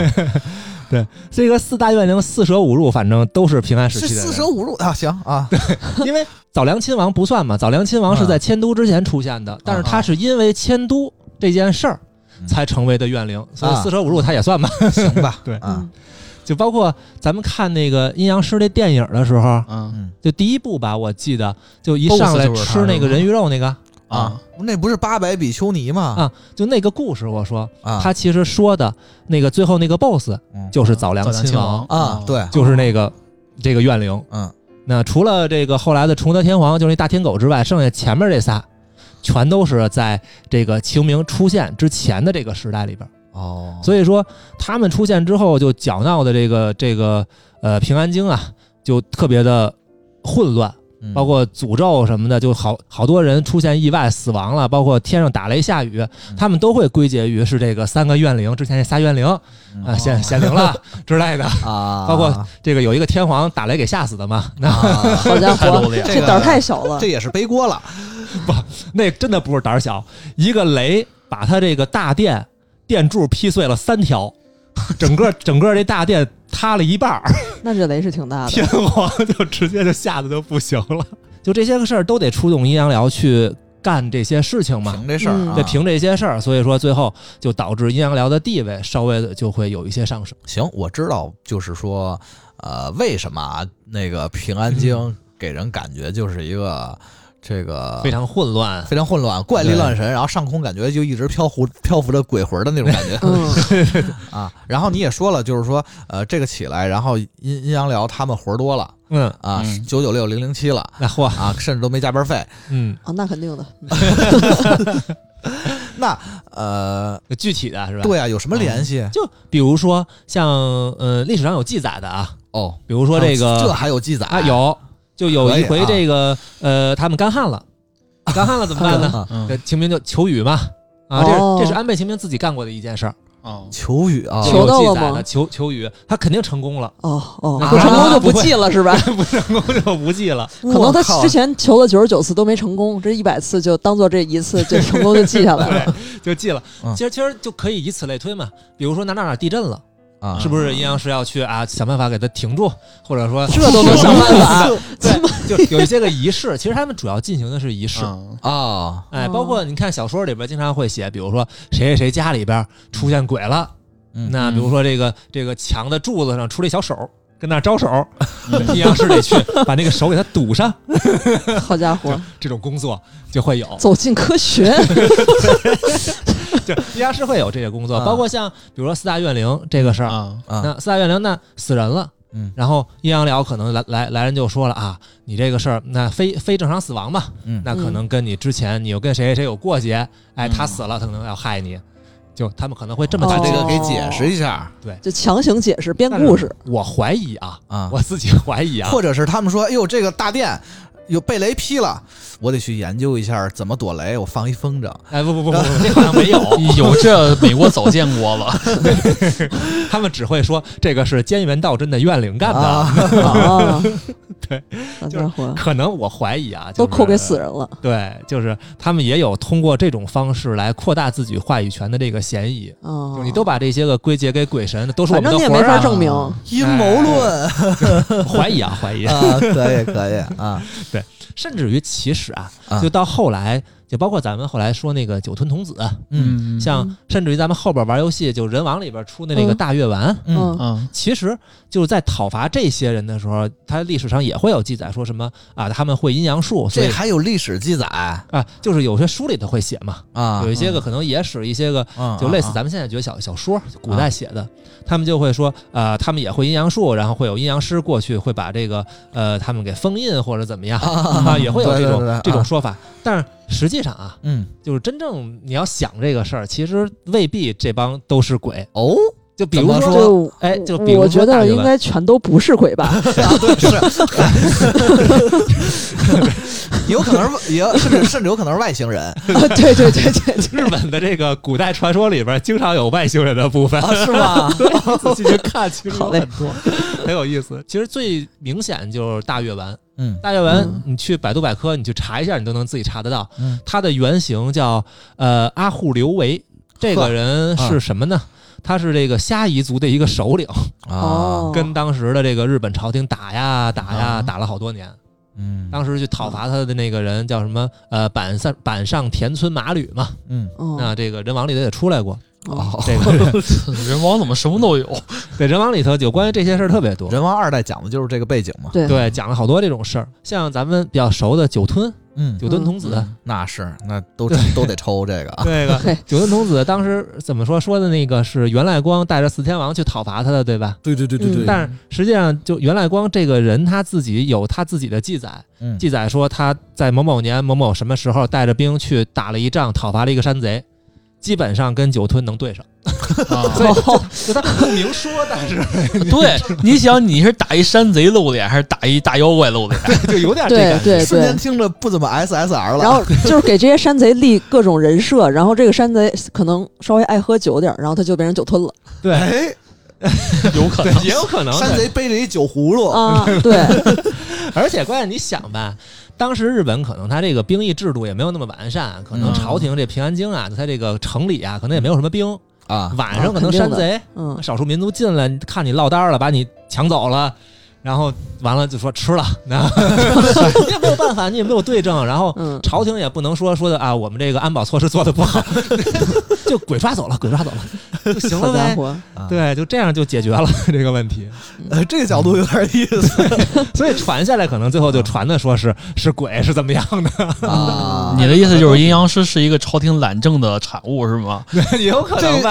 这个四大怨灵四舍五入，反正都是平安时期的人四舍五入啊，行啊，因为早良亲王不算嘛，早良亲王是在迁都之前出现的，但是他是因为迁都这件事儿嗯才成为的怨灵，所以啊四舍五入他也算吧。行吧，对啊，嗯就包括咱们看那个阴阳师那电影的时候，嗯嗯就第一部吧，我记得就一上来吃那个人鱼肉那个，啊，那不是八百比丘尼吗？啊就那个故事，我说啊，他其实说的那个最后那个 BOSS 嗯就是早良亲王，啊，，对，就是那个这个怨灵。嗯那除了这个后来的崇德天皇，就是那大天狗之外，剩下前面这仨，全都是在这个清明出现之前的这个时代里边。哦，所以说，他们出现之后，就搅闹的这个这个呃平安京啊，就特别的混乱。嗯包括诅咒什么的，就好好多人出现意外死亡了，包括天上打雷下雨，嗯他们都会归结于是这个三个怨灵之前这仨怨灵啊嗯显显灵了 之类的。啊，包括这个有一个天皇打雷给吓死的嘛，那、啊好家伙 这胆儿太小了这。也是背锅了。不那真的不是胆儿小，一个雷把他这个大殿电柱劈碎了三条，整个整个这大殿塌了一半儿，那这雷是挺大的天。皇就直接就吓得就不行了。就这些个事儿都得出动阴阳寮去干这些事情嘛，凭这事儿得凭这些事儿，所以说最后就导致阴阳寮的地位稍微的就会有一些上升。行，我知道，就是说，呃，为什么啊那个平安京给人感觉就是一个这个非常混乱，非常混乱、怪力乱神，然后上空感觉就一直漂浮漂浮着鬼魂的那种感觉。嗯，啊。然后你也说了，就是说，呃，这个起来，然后阴阴阳寮他们活儿多了。嗯，啊嗯，九九六零零七了。那嚯，啊，甚至都没加班费。嗯，啊，那肯定的。那呃，具体的是吧？，对啊，有什么联系？就比如说像呃历史上有记载的啊，哦，比如说这个这还有记载？啊，有，就有一回这个、呃，他们干旱了，干旱了怎么办呢？啊嗯。这清明就求雨嘛，啊，这哦。这是安倍晴明自己干过的一件事儿，哦，求雨啊，这求到了吗？求求雨，他肯定成功了，哦哦，啊不成功就不记了是吧？不成功就不记了。可能他之前求了九十九次都没成功，这一百次就当做这一次就成功就记下来了。就记了。嗯，其实其实就可以以此类推嘛。比如说哪哪哪地震了，啊，是不是阴阳师要去啊想办法给他停住，或者说这都能想办法，对，就有一些个仪式。其实他们主要进行的是仪式，嗯啊？哎，哦。包括你看小说里边经常会写，比如说谁谁谁家里边出现鬼了，嗯。那比如说这个这个墙的柱子上出了一小手，跟那招手，阴阳师得去把那个手给他堵上，好家伙，这种工作就会有，走进科学。就阴阳师会有这些工作，啊包括像比如说四大怨灵这个事儿，啊。啊，那四大怨灵那死人了。嗯。然后阴阳寮可能来来来人就说了啊，你这个事儿那非非正常死亡嘛，嗯那可能跟你之前你又跟谁谁谁有过节，哎，嗯他死了，他可能要害你，就他们可能会这么哦把这个给解释一下。对。就强行解释编故事，我怀疑啊，啊，我自己怀疑啊，或者是他们说，哎呦，这个大殿有被雷劈了，我得去研究一下怎么躲雷，我放一风筝。哎不不不不，不 这好像没有，有这美国早见过了，他们只会说这个是菅原道真的怨灵干的，对，可能我怀疑啊，就是都扣给死人了。对，就是他们也有通过这种方式来扩大自己话语权的这个嫌疑。你都把这些个归结给鬼神，都是我反正们的活儿啊！你也没法证明。阴谋论怀疑啊，怀疑。啊，可以可以啊，甚至于其实啊，啊。就到后来，就包括咱们后来说那个酒吞童子，嗯像嗯甚至于咱们后边玩游戏，就人王里边出的那个嗯大月丸，嗯嗯嗯其实就是在讨伐这些人的时候，他历史上也会有记载，说什么啊，他们会阴阳术，所以这还有历史记载啊，就是有些书里头会写嘛，啊，有一些个可能野史，一些个嗯就类似啊咱们现在觉得小小说，古代写的，他们就会说，呃，他们也会阴阳术，然后会有阴阳师过去会把这个呃他们给封印或者怎么样啊，也会有这种这种说法。但是实际上啊，嗯。就是真正你要想这个事儿，其实未必这帮都是鬼。哦，就比如说，哎就比如我觉得应该全都不是鬼吧？是 有可能是也甚至甚至有可能是外星人。啊对对对对对，日本的这个古代传说里边，经常有外星人的部分，啊，是吗？仔细去看，其实有好嘞。很多，很有意思。其实最明显就是大月丸，嗯大月丸嗯，你去百度百科，你去查一下，你都能自己查得到。嗯它的原型叫呃阿护刘维，这个人是什么呢？他是这个虾夷族的一个首领，啊哦，跟当时的这个日本朝廷打呀打呀，啊打了好多年。嗯当时去讨伐他的那个人叫什么？呃，板上板上田村马吕嘛。嗯嗯那这个人王里头也出来过。哦，这 个人人王怎么什么都有？对人王里头有关于这些事儿特别多。人王二代讲的就是这个背景嘛。对对，讲了好多这种事儿，像咱们比较熟的酒吞嗯，酒吞童子，那是那都都得抽这个啊。这个嘿九尊童子当时怎么说说的那个是源赖光带着四天王去讨伐他的，对吧？对对对对对但是实际上，就源赖光这个人他自己有他自己的记载，嗯记载说他在某某年某某什么时候带着兵去打了一仗，讨伐了一个山贼，基本上跟酒吞能对上。啊，所以就就他不明说，但是 对，你想你是打一山贼露脸，还是打一大妖怪露脸？就有点这对个。对瞬间。听着不怎么 SSR 了。然后就是给这些山贼立各种人设，然后这个山贼可能稍微爱喝酒点儿，然后他就变成酒吞了对，哎，有可能，也有可能山贼背着一酒葫芦，啊，对，而且关键你想吧，当时日本可能他这个兵役制度也没有那么完善，可能嗯。朝廷这平安京啊，他这个城里啊，可能也没有什么兵，啊，晚上可能山贼、嗯，少数民族进来，看你落单了，把你抢走了。然后完了就说吃了，那 你也没有办法，你也没有对证，然后嗯朝廷也不能说说的啊，我们这个安保措施做的不好，就鬼抓走了，鬼抓走了就行了呗。对，就这样就解决了 这个问题。呃，这个角度有点意思所以传下来，可能最后就传的说是是鬼是怎么样的，啊。你的意思就是阴阳师是一个朝廷懒政的产物是吗？也有可能吧？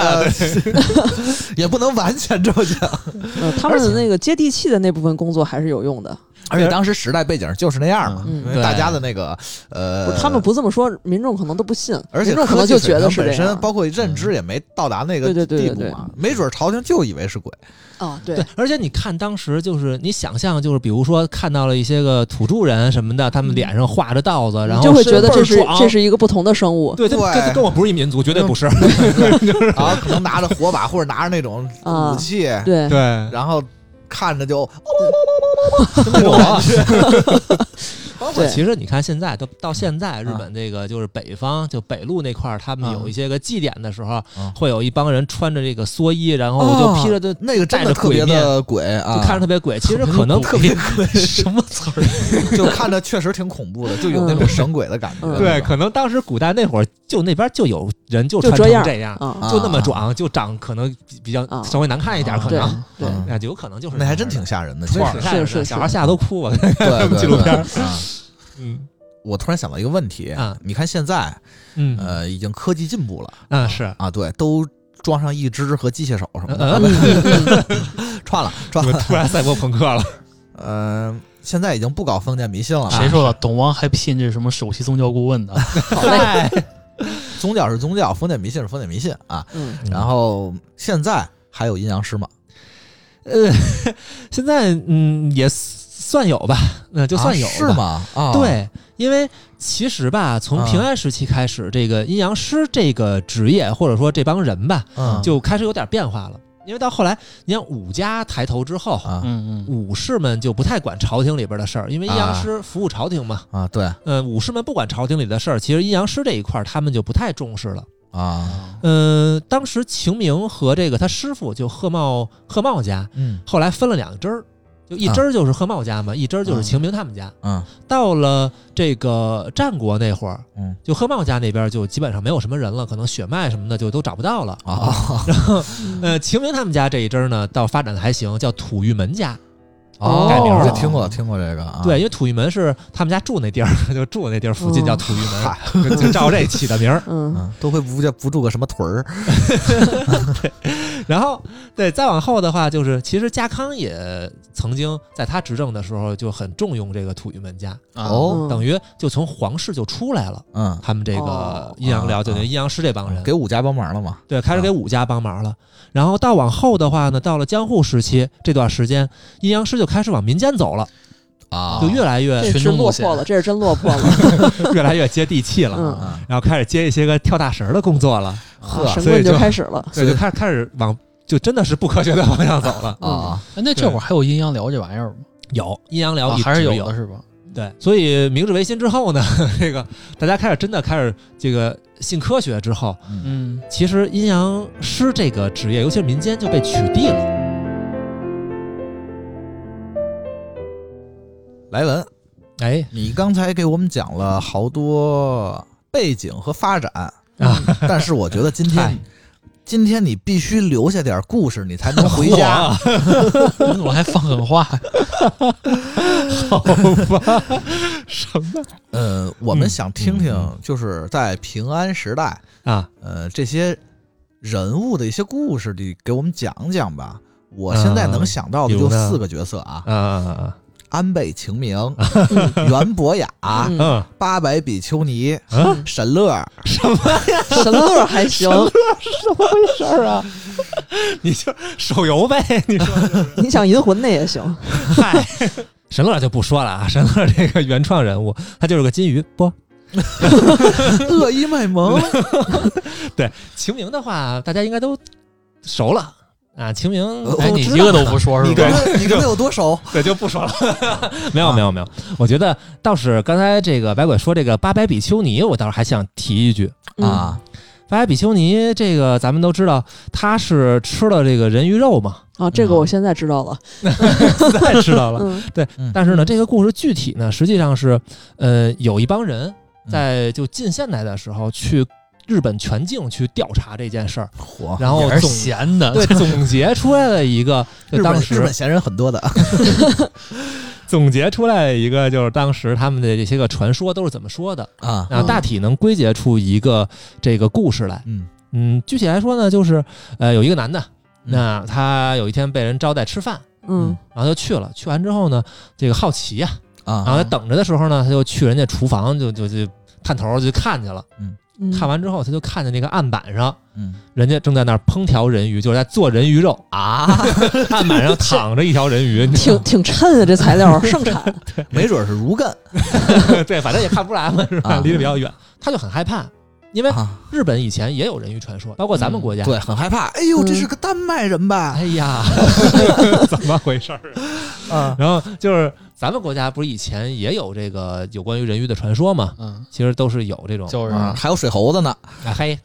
也不能完全这么讲，呃，他们的那个接地气的那部分工作还是有用的。而且当时时代背景就是那样嘛，嗯。因为大家的那个呃，他们不这么说，民众可能都不信，而且民众可能就觉得是这样。包括认知也没到达那个对对对对对地步嘛，没准朝廷就以为是鬼。哦，对。对，而且你看当时就是你想象，就是比如说看到了一些个土著人什么的，他们脸上画着道子，然后就会觉得这是这是一个不同的生物。对，这对。这跟我不是一民族，绝对不是。然后可能拿着火把或者拿着那种啊。武器，对，对，然后看着就 那种啊。包括对其实你看现在都到现在，日本这个就是北方就北路那块儿，他们有一些个祭典的时候，嗯会有一帮人穿着这个蓑衣，然后就披着的，那个真带着特别鬼面的鬼啊，就看着特别鬼。其实可能特别鬼，什么词儿？就看着确实挺恐怖的，就有那种神鬼的感觉。嗯对，可能当时古代那会儿就那边就有人就穿就这样成这样，就那么壮，就长可能比比较啊稍微难看一点，可能对，嗯那就有可能就是那还真挺吓人的，所以其实挺吓人的是是小孩吓得都哭了。纪录片啊。嗯我突然想到一个问题啊你看现在嗯呃已经科技进步了嗯是，啊，对，都装上一只和机械手什么的，嗯串了 串了。突然赛博朋克了？呃，现在已经不搞封建迷信了，谁说的？董王还聘这什么首席宗教顾问呢？好嘞，嗨 宗教是宗教，封建迷信是封建迷信啊。嗯，然后现在还有阴阳师吗？呃，现在嗯也算有吧，那就算有是？吗？啊，，对，因为其实吧，从平安时期开始，这个阴阳师这个职业或者说这帮人吧，嗯，就开始有点变化了。因为到后来，你看武家抬头之后，啊嗯嗯，武士们就不太管朝廷里边的事儿，因为阴阳师服务朝廷嘛。啊，对呃，武士们不管朝廷里的事儿，其实阴阳师这一块儿他们就不太重视了。啊，呃，当时秦明和这个他师傅就贺茂贺茂家，嗯后来分了两支儿，就一支儿就是贺茂家嘛，一支儿就是秦明他们家。嗯到了这个战国那会儿，嗯就贺茂家那边就基本上没有什么人了，可能血脉什么的就都找不到了。啊 然后呃，秦明他们家这一支儿呢，倒发展的还行，叫土御门家。哦。改名了听过听过这个啊，对，因为土玉门是他们家住那地儿，就住那地儿附近叫土玉门，就就照这起的名儿。嗯。嗯，都会不叫不住个什么屯儿。然 后对，再往后的话，就是其实家康也曾经在他执政的时候就很重用这个土玉门家，啊哦，嗯。等于就从皇室就出来了。嗯，他们这个哦。阴阳寮，就阴阳师这帮人，给武家帮忙了嘛？对，开始给武家帮忙了。然后到往后的话呢，到了江户时期这段时间，阴阳师就开始往民间走了，啊，就越来越落魄了，这是真落魄了。越来越接地气了。嗯啊然后开始接一些个跳大神儿的工作了，呵神棍所以就就开始了。对，就开始开始往就真的是不科学的方向走了。啊，哎那这会儿还有阴阳聊这玩意儿吗？有阴阳聊啊还是有有的是吧？对，所以明治维新之后呢，这个大家开始真的开始这个信科学之后，嗯，其实阴阳师这个职业，尤其是民间就被取缔了。莱文，哎。你刚才给我们讲了好多背景和发展啊，但是我觉得今天。今天你必须留下点故事，你才能回家。我还放狠话，好吧，什么？呃，我们想听听就是在平安时代，啊？呃，这些人物的一些故事，你给我们讲讲吧。我现在能想到的就四个角色啊，啊啊安倍晴明、嗯袁博雅、八百比丘尼、嗯沈乐，什么呀？神乐还行，怎么回事儿啊？你就手游呗？你说 你想银魂那也行。嗨，神乐就不说了啊，神乐这个原创人物，他就是个金鱼不？恶意卖萌，对晴明的话，大家应该都熟了啊。晴明，你一个都不说是吧？跟他你跟他有多熟？对，就不说了。没有，没有，没有。我觉得倒是刚才这个白鬼说这个八百比丘尼，我倒是还想提一句，嗯，啊，八百比丘尼这个咱们都知道，他是吃了这个人鱼肉嘛，啊，这个我现在知道了。现在知道了。嗯对嗯，但是呢，这个故事具体呢，实际上是，呃，有一帮人嗯在就近现代的时候去日本全境去调查这件事儿，火，然后总闲的，对总结出来了一个，就日当时本日本闲人很多的，总结出来一个，就是当时他们的这些个传说都是怎么说的，啊，然后大体能归结出一个这个故事来。嗯。嗯，具体来说呢，就是呃有一个男的，嗯。那他有一天被人招待吃饭，嗯。然后就去了，去完之后呢，这个好奇呀、啊，然后他等着的时候呢，他就去人家厨房就就就探头就看去了，嗯，看完之后他就看见那个案板上。嗯人家正在那儿烹调人鱼，就是在做人鱼肉，啊，案板上躺着一条人鱼，挺挺衬啊，这材料 盛产。没准是如干吗对，反正也看不出来嘛，是吧？啊离得比较远，他就很害怕，因为啊，日本以前也有人鱼传说，包括咱们国家。对，很害怕。哎呦，这是个丹麦人吧？哎呀，怎么回事儿啊？啊，然后就是咱们国家不是以前也有这个有关于人鱼的传说嘛？嗯，其实都是有这种就是啊还有水猴子呢。啊嘿，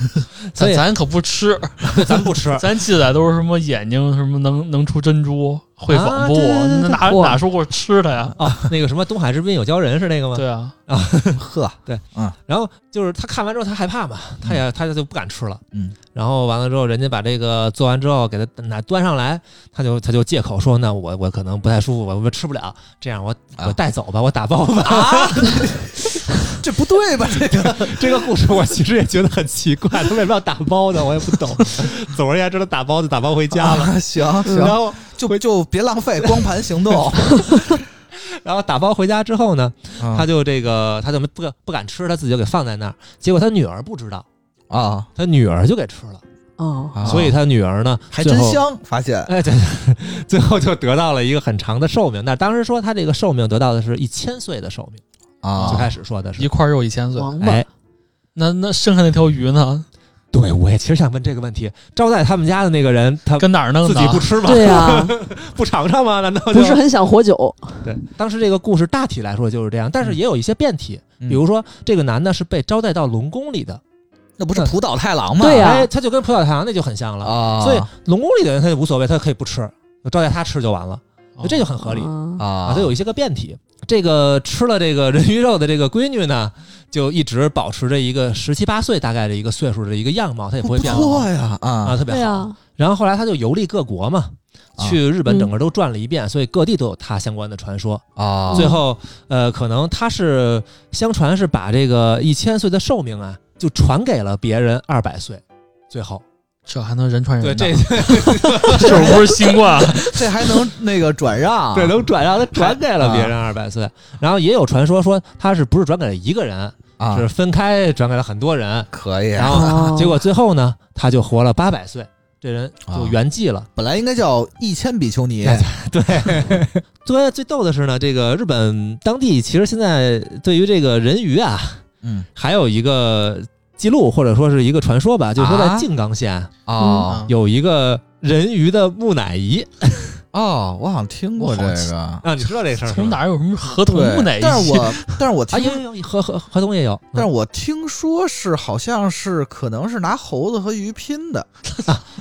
所以咱咱可不吃，咱不吃。咱记载都是什么眼睛什么能能出珍珠，会啊仿佛，对对对对那哪哪说过吃它呀？啊，那个什么东海之滨有鲛人是那个吗？对啊，啊 呵，对，嗯然后就是他看完之后他害怕嘛，他也他就不敢吃了。嗯然后完了之后，人家把这个做完之后给他拿端上来，他就他就借口说，那我我可能不太舒服，我我吃不了，这样我啊我带走吧，我打包吧。啊，这不对吧？这个 这个故事我其实也觉得很奇怪，他为什么要打包呢？我也不懂。总而言之，他打包就打包回家了。啊行然行，后，就就别浪费光盘行动。然后打包回家之后呢，他他就这个，他就不不敢吃，他自己就给放在那儿。结果他女儿不知道，啊，他女儿就给吃了。哦，啊所以他女儿呢，还最后真香，发现哎，对，最后就得到了一个很长的寿命。那当时说他这个寿命得到的是一千岁的寿命，啊最开始说的是一。块肉一千岁，王八哎，那那剩下那条鱼呢？对我也其实想问这个问题：招待他们家的那个人，他跟哪儿弄的？自己不吃吗？对呀，不尝尝吗？难道不是很想活久。对？当时这个故事大体来说就是这样，但是也有一些变体，嗯比如说这个男的是被招待到龙宫里的，那不是浦岛太郎吗？对呀哎，他就跟浦岛太郎那就很像了。啊，所以龙宫里的人他就无所谓，他可以不吃，招待他吃就完了，哦这就很合理。啊它有一些个变体。这个吃了这个人鱼肉的这个闺女呢，就一直保持着一个十七八岁大概的一个岁数的一个样貌，她也不会变老错呀啊，啊特别好。对呀，然后后来她就游历各国嘛，啊去日本整个都转了一遍，所以各地都有她相关的传说。啊，最后，呃，可能她是相传是把这个一千岁的寿命啊，就传给了别人二百岁。最后，这还能人传人对呢？这 这不是新冠？这还能那个转让？对能转让，他转给了别人二百岁。然后也有传说说他是不是转给了一个人，啊，是分开转给了很多人。可以。然后哦结果最后呢，他就活了八百岁，这人就圆寂了。本来应该叫一千比丘尼，对，最最逗的是呢，这个日本当地其实现在对于这个人鱼啊，嗯还有一个记录或者说是一个传说吧，就是说在啊静冈县啊有一个人鱼的木乃伊哦，我好像听过这个。啊，你知道这事儿从吧？哪有什么合同木乃，伊？但是我但是我啊，听有有有河河河东也有，但是我听说是好像是可能是拿猴子和鱼拼的，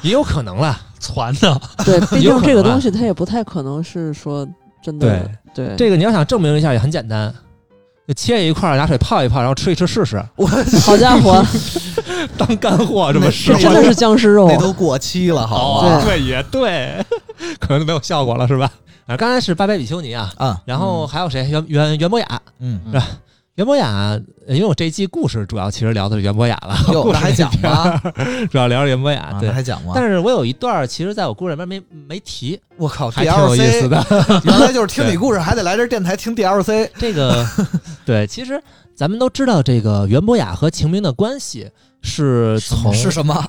也有可能了。传的，对，毕竟这个东西它也不太可能是说真的。对，这个你要想证明一下也很简单，就切一块儿，拿水泡一泡，然后吃一吃试试，我 好家伙，当干货这么那使这真的是僵尸肉。那。都过期了，好吧？对，也对，可能没有效果了，是吧？啊，刚才是八百比丘尼啊，啊，然后还有谁？袁袁袁博雅，嗯。是吧袁博雅，因为我这一季故事主要其实聊的是袁博雅了，哟，故事那还讲吗？主要聊聊袁博雅。啊，对那，还讲吗？但是我有一段儿其实在我故事里面没没提，我靠还挺有意思，DLC，的。原来就是听你 故事还得来这电台听 DLC 这个对，其实咱们都知道，这个袁博雅和秦明的关系是从是什么？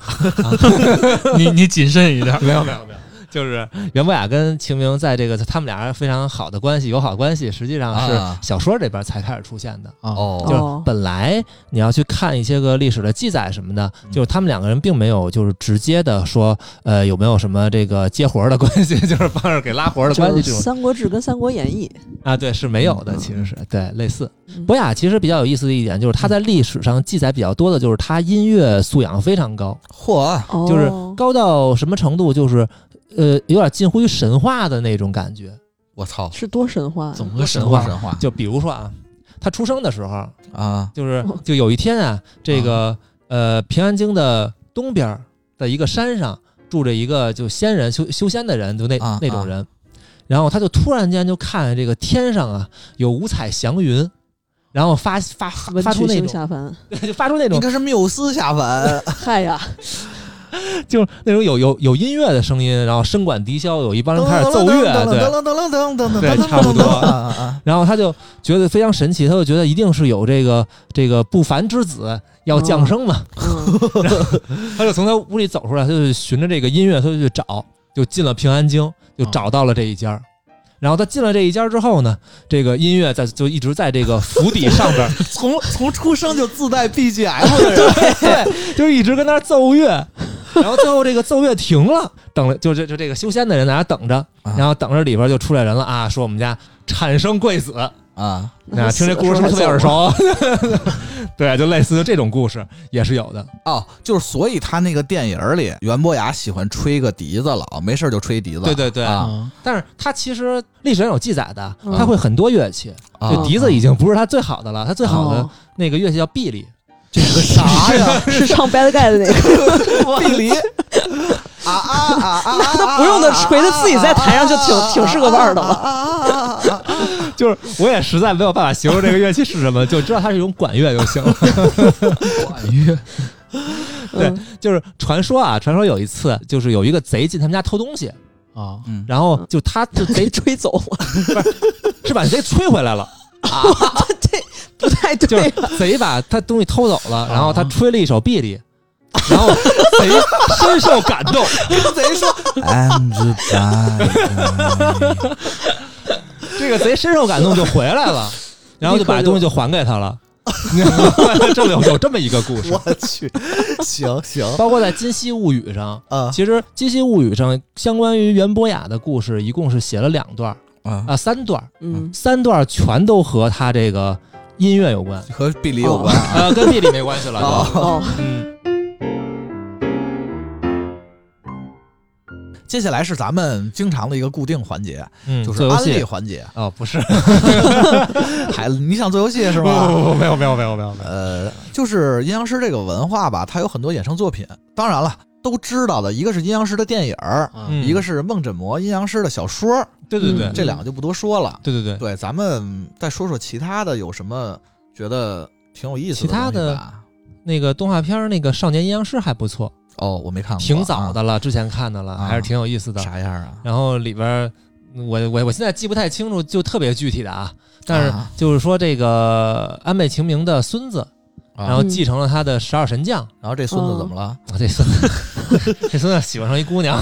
你你谨慎一点。没有没有没有，就是袁博雅跟秦明在这个他们俩人非常好的关系，友好关系，实际上是啊小说这边才开始出现的。哦就是哦本来你要去看一些个历史的记载什么的，嗯就是他们两个人并没有就是直接的说，呃，有没有什么这个接活儿的关系，就是帮着给拉活儿的关系三国志》跟《三国演义啊，对，是没有的，嗯其实是对类似。嗯博雅其实比较有意思的一点就是他在历史上记载比较多的，就是他音乐素养非常高，嚯，》，哦，就是高到什么程度，就是呃有点近乎于神话的那种感觉。我操，是多神话呀，怎么个神神话？神话。就比如说啊，他出生的时候，啊。就是哦。就有一天啊，这个呃平安京的东边儿的一个山上住着一个就仙人修修仙的人，就那、啊那种人，然后他就突然间就看见这个天上啊有五彩祥云，然后发发发文曲星发出那种下凡，就发出那种应该是缪斯下凡，嗨呀，就那种有有有音乐的声音，然后声管笛箫，有一帮人开始奏乐，对。噔噔噔噔噔噔，对差不多然后他就觉得非常神奇，他就觉得一定是有这个这个不凡之子要降生嘛，他就从他屋里走出来，他就循着这个音乐，他就去找，就进了平安京，就找到了这一家。然后他进了这一家之后呢，这个音乐在就一直在这个府邸上边，从从出生就自带 BGM 的人，对，就一直跟那儿奏乐。然后最后这个奏乐停了，等了就这就这个修仙的人在那等着，啊然后等着里边就出来人了啊，说我们家产生贵子，啊，那，听这故事是不是特别耳熟？对，就类似的这种故事也是有的。哦，就是所以他那个电影里，袁博雅喜欢吹个笛子了，没事就吹笛子，对对对，啊嗯但是他其实历史上有记载的，嗯他会很多乐器，啊就笛子已经不是他最好的了，他最好的哦那个乐器叫碧梨。这是个啥呀？是唱 Bad Guy 的那个，碧梨啊啊啊啊！那不用的锤子自己在台上就挺挺是个腕儿的了。了。就是我也实在没有办法形容这个乐器是什么，就知道它是一种管乐就行了。管乐对嗯就是传说啊，传说有一次就是有一个贼进他们家偷东西，啊，嗯，然后就他就贼吹走了，是把贼吹回来了，这不太就对是。贼把他东西偷走了，然后他吹了一首碧梨，然后 贼深受感动，跟贼说 I'm the bad 这个贼深受感动就回来了，然后就把东西就还给他了。这么有有这么一个故事，我去，行行。包括在《金溪物语》上，啊。其实《金溪物语》上相关于袁博雅的故事一共是写了两段儿啊，啊，三段儿，嗯，三段儿全都和他这个音乐有关，和地理有关啊。呃，跟地理没关系了 就。哦哦，嗯，接下来是咱们经常的一个固定环节，嗯，就是安利做游戏环节。哦，不是，孩子，你想做游戏是不吧？不不，没有没有没有没有没有，呃，就是阴阳师这个文化吧，它有很多衍生作品。当然了，都知道的，一个是阴阳师的电影儿，嗯。一个是梦枕魔阴阳师的小说，对对对。嗯这两个就不多说了。对对对，对，咱们再说说其他的，有什么觉得挺有意思的其他的那个动画片儿那个《少年阴阳师》还不错，哦，我没看过，挺早的了，之前看的了，啊。还是挺有意思啊的。啥样啊？然后里边儿，我我我现在记不太清楚，就特别具体的啊。但是啊。就是说，这个安倍晴明的孙子，啊然后继承了他的十二神将。然后这孙子怎么了？啊，这孙子，这孙子喜欢上一姑娘，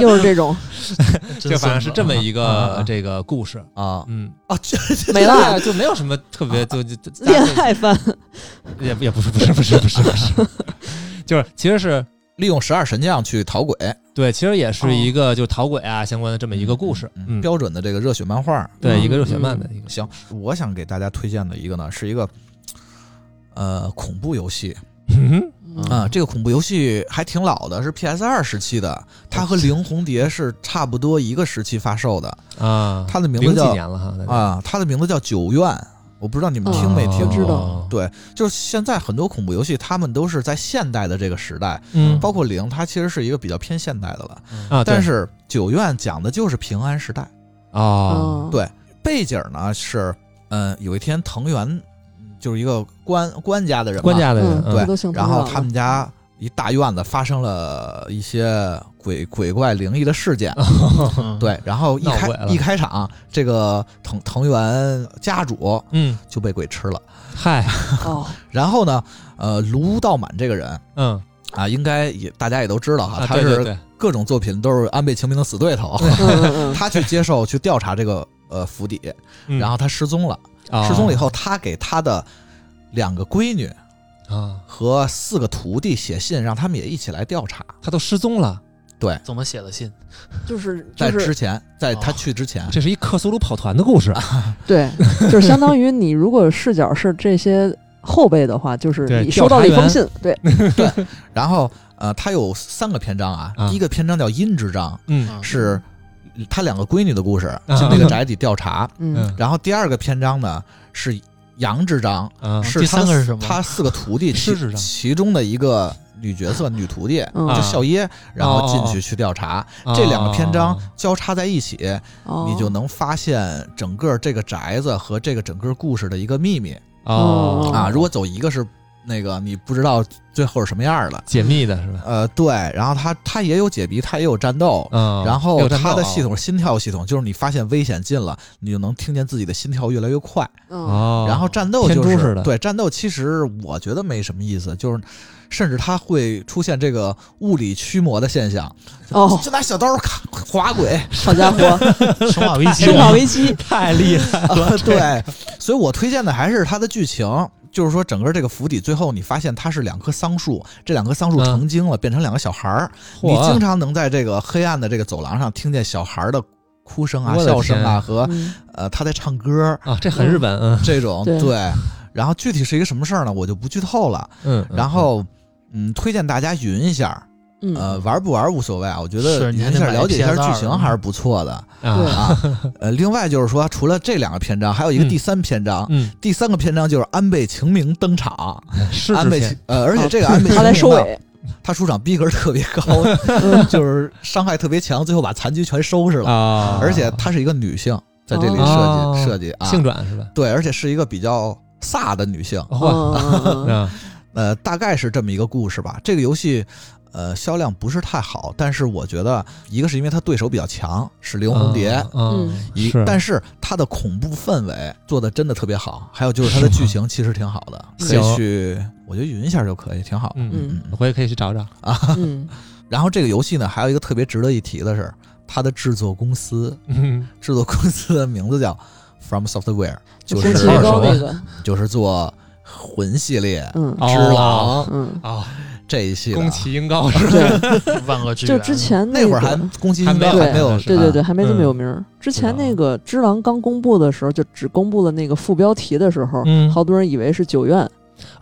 就是这种。就反正是这么一啊个啊。这个故事。啊。嗯，啊，这没了，对就没有什么特别，就就就 恋爱番，也也不是不是不是不是不是，就是其实是利用十二神将去讨鬼，对，其实也是一个就讨鬼啊相关的这么一个故事。嗯，标准的这个热血漫画。对，嗯。一个热血漫的一个。行，我想给大家推荐的一个呢，是一个呃恐怖游戏。嗯啊、这个恐怖游戏还挺老的，是 PS 二时期的，它和《灵红蝶》是差不多一个时期发售的。啊，它的名字叫年了哈啊，它的名字叫《九院》，我不知道你们听没听知道哦。对，就是现在很多恐怖游戏，他们都是在现代的这个时代，嗯。包括零，它其实是一个比较偏现代的了。啊，对。但是九院讲的就是平安时代，哦，嗯对背景呢是，嗯、有一天藤原就是一个官官家的人嘛，官家的人对然后他们家一大院子发生了一些鬼鬼怪灵异的事件，嗯，对，然后一开一开场，这个藤藤原家主嗯，就被鬼吃了。嗨，哦，然后呢，呃，卢道满这个人嗯。啊，应该也大家也都知道哈，啊，他是各种作品都是安倍晴明的死对头。他去接受去调查这个呃府邸，嗯。然后他失踪了。哦。失踪了以后，他给他的两个闺女啊，和四个徒弟写信，让他们也一起来调查。他都失踪了，对。怎么写的信？就是在就是之前，在他去之前，这是一克苏鲁跑团的故事，对，就是相当于你如果视角是这些后辈的话，就是你收到了一封信，对 对，然后呃，他有三个篇章啊，啊第一个篇章叫阴之章，嗯嗯。是他两个闺女的故事，啊。进那个宅邸调查。嗯。嗯然后第二个篇章呢是杨之章，是他三个是什么？他四个徒弟 其中的一个女角色，女徒弟嗯。就笑耶，然后进去去调查。这两个篇章交叉在一起，哦。你就能发现整个这个宅子和这个整个故事的一个秘密。哦。啊。如果走一个是那个你不知道最后是什么样的，解密的是吧？呃，对，然后它它也有解谜，它也有战斗。嗯，然后它的系统是心跳系统，就是你发现危险近了，你就能听见自己的心跳越来越快。嗯哦，然后战斗就是对战斗，其实我觉得没什么意思，就是甚至它会出现这个物理驱魔的现象，哦，就拿小刀咔划轨，好家伙，生化危机生化危机，太厉害了，啊，对，所以我推荐的还是它的剧情，就是说整个这个府邸最后你发现它是两棵桑树，这两棵桑树嗯。成精了，变成两个小孩儿，你经常能在这个黑暗的这个走廊上听见小孩儿的哭声啊、笑声啊和嗯。呃他在唱歌。啊，这很日本，嗯。这种对。对。然后具体是一个什么事儿呢？我就不剧透了。嗯，然后嗯，推荐大家云一下，嗯。呃，玩不玩无所谓啊，我觉得是你云一下还得买了解一下剧情还是不错的啊，啊。呃，另外就是说，除了这两个篇章，还有一个嗯第三篇章，嗯，第三个篇章就是安倍晴明登场，是安倍晴呃，而且这个安倍晴他来明呢，收尾，他出场逼格特别高，嗯。就是伤害特别强，最后把残局全收拾了，啊，而且她是一个女性，在这里设哦计设计啊，性转是吧？对，而且是一个比较飒的女性，呃，大概是这么一个故事吧。这个游戏。呃，销量不是太好，但是我觉得一个是因为它对手比较强，是灵红蝶，嗯，一，是。但是它的恐怖氛围做的真的特别好，还有就是它的剧情其实挺好的，可以去，我觉得云一下就可以，挺好的。嗯嗯我回去可以去找找，嗯。然后这个游戏呢，还有一个特别值得一提的是，它的制作公司，嗯，制作公司的名字叫 From Software，就是二手就是做魂系列、嗯。哦只狼。嗯，哦，这一系的宫。崎英高是吧？万恶之源。就之前那会儿还宫崎英高还没有，对对对，啊还没这么有嗯名儿。之前那个《只狼》刚公布的时候，就只公布了那个副标题的时候，嗯好多人以为是九院。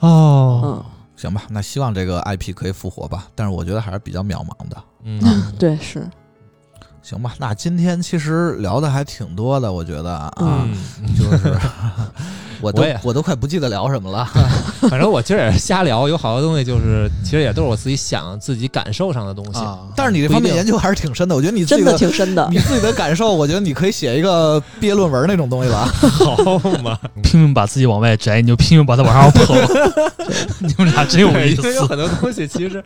哦，嗯，行吧，那希望这个 IP 可以复活吧，但是我觉得还是比较渺茫的。嗯，对，是，行吧，那今天其实聊的还挺多的，我觉得啊，嗯就是我都我也我都快不记得聊什么了。反正我今儿也是瞎聊，有好多东西就是其实也都是我自己想、自己感受上的东西。啊，但是你这方面研究还是挺深的，我觉得你自真的己的挺深的你。自己的感受，我觉得你可以写一个毕业论文那种东西吧。好嘛，拼命把自己往外摘，你就拼命把它往上捧。你们俩真有意因为有思。很多东西其实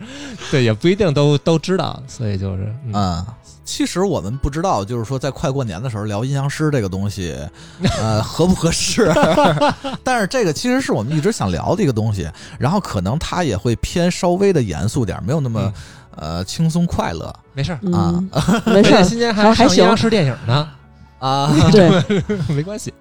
对也不一定都都知道，所以就是嗯嗯，其实我们不知道，就是说在快过年的时候聊阴阳师这个东西，呃，合不合适？但是这个其实是我们一直想聊的一个东西，然后可能它也会偏稍微的严肃点儿，没有那么、呃轻松快乐没事儿。啊，没事儿，今年还还行上阴阳师电影呢，啊。对，没关系。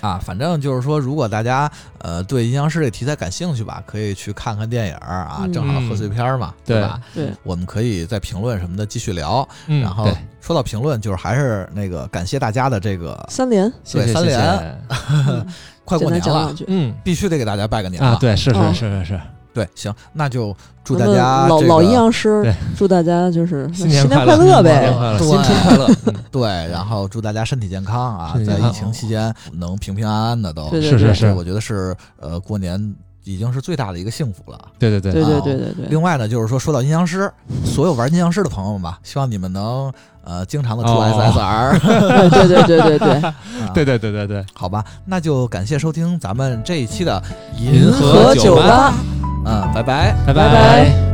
啊，反正就是说，如果大家呃对阴阳师这个题材感兴趣吧，可以去看看电影儿啊，嗯。正好贺岁片儿嘛，对对吧？对，我们可以在评论什么的继续聊。嗯，然后说到评论，就是还是那个感谢大家的这个三连，谢谢三连。快过年了。嗯。必须得给大家拜个年了。，啊对，是哦。是是是是，对，行，那就祝大家这个老老阴阳师，祝大家就是新年快快乐呗。快乐，对新春快乐。嗯对，然后祝大家身体健康啊，在疫情期间能平平安安的都。是是是我觉得是呃过年已经是最大的一个幸福了。对对对对对啊对对对，另外呢，就是说说到阴阳师，所有玩阴阳师的朋友们吧，希望你们能呃经常的出哦 SSR，对对对对对，啊 对对对对对，好吧，那就感谢收听咱们这一期的银河酒吧嗯，拜拜。拜拜拜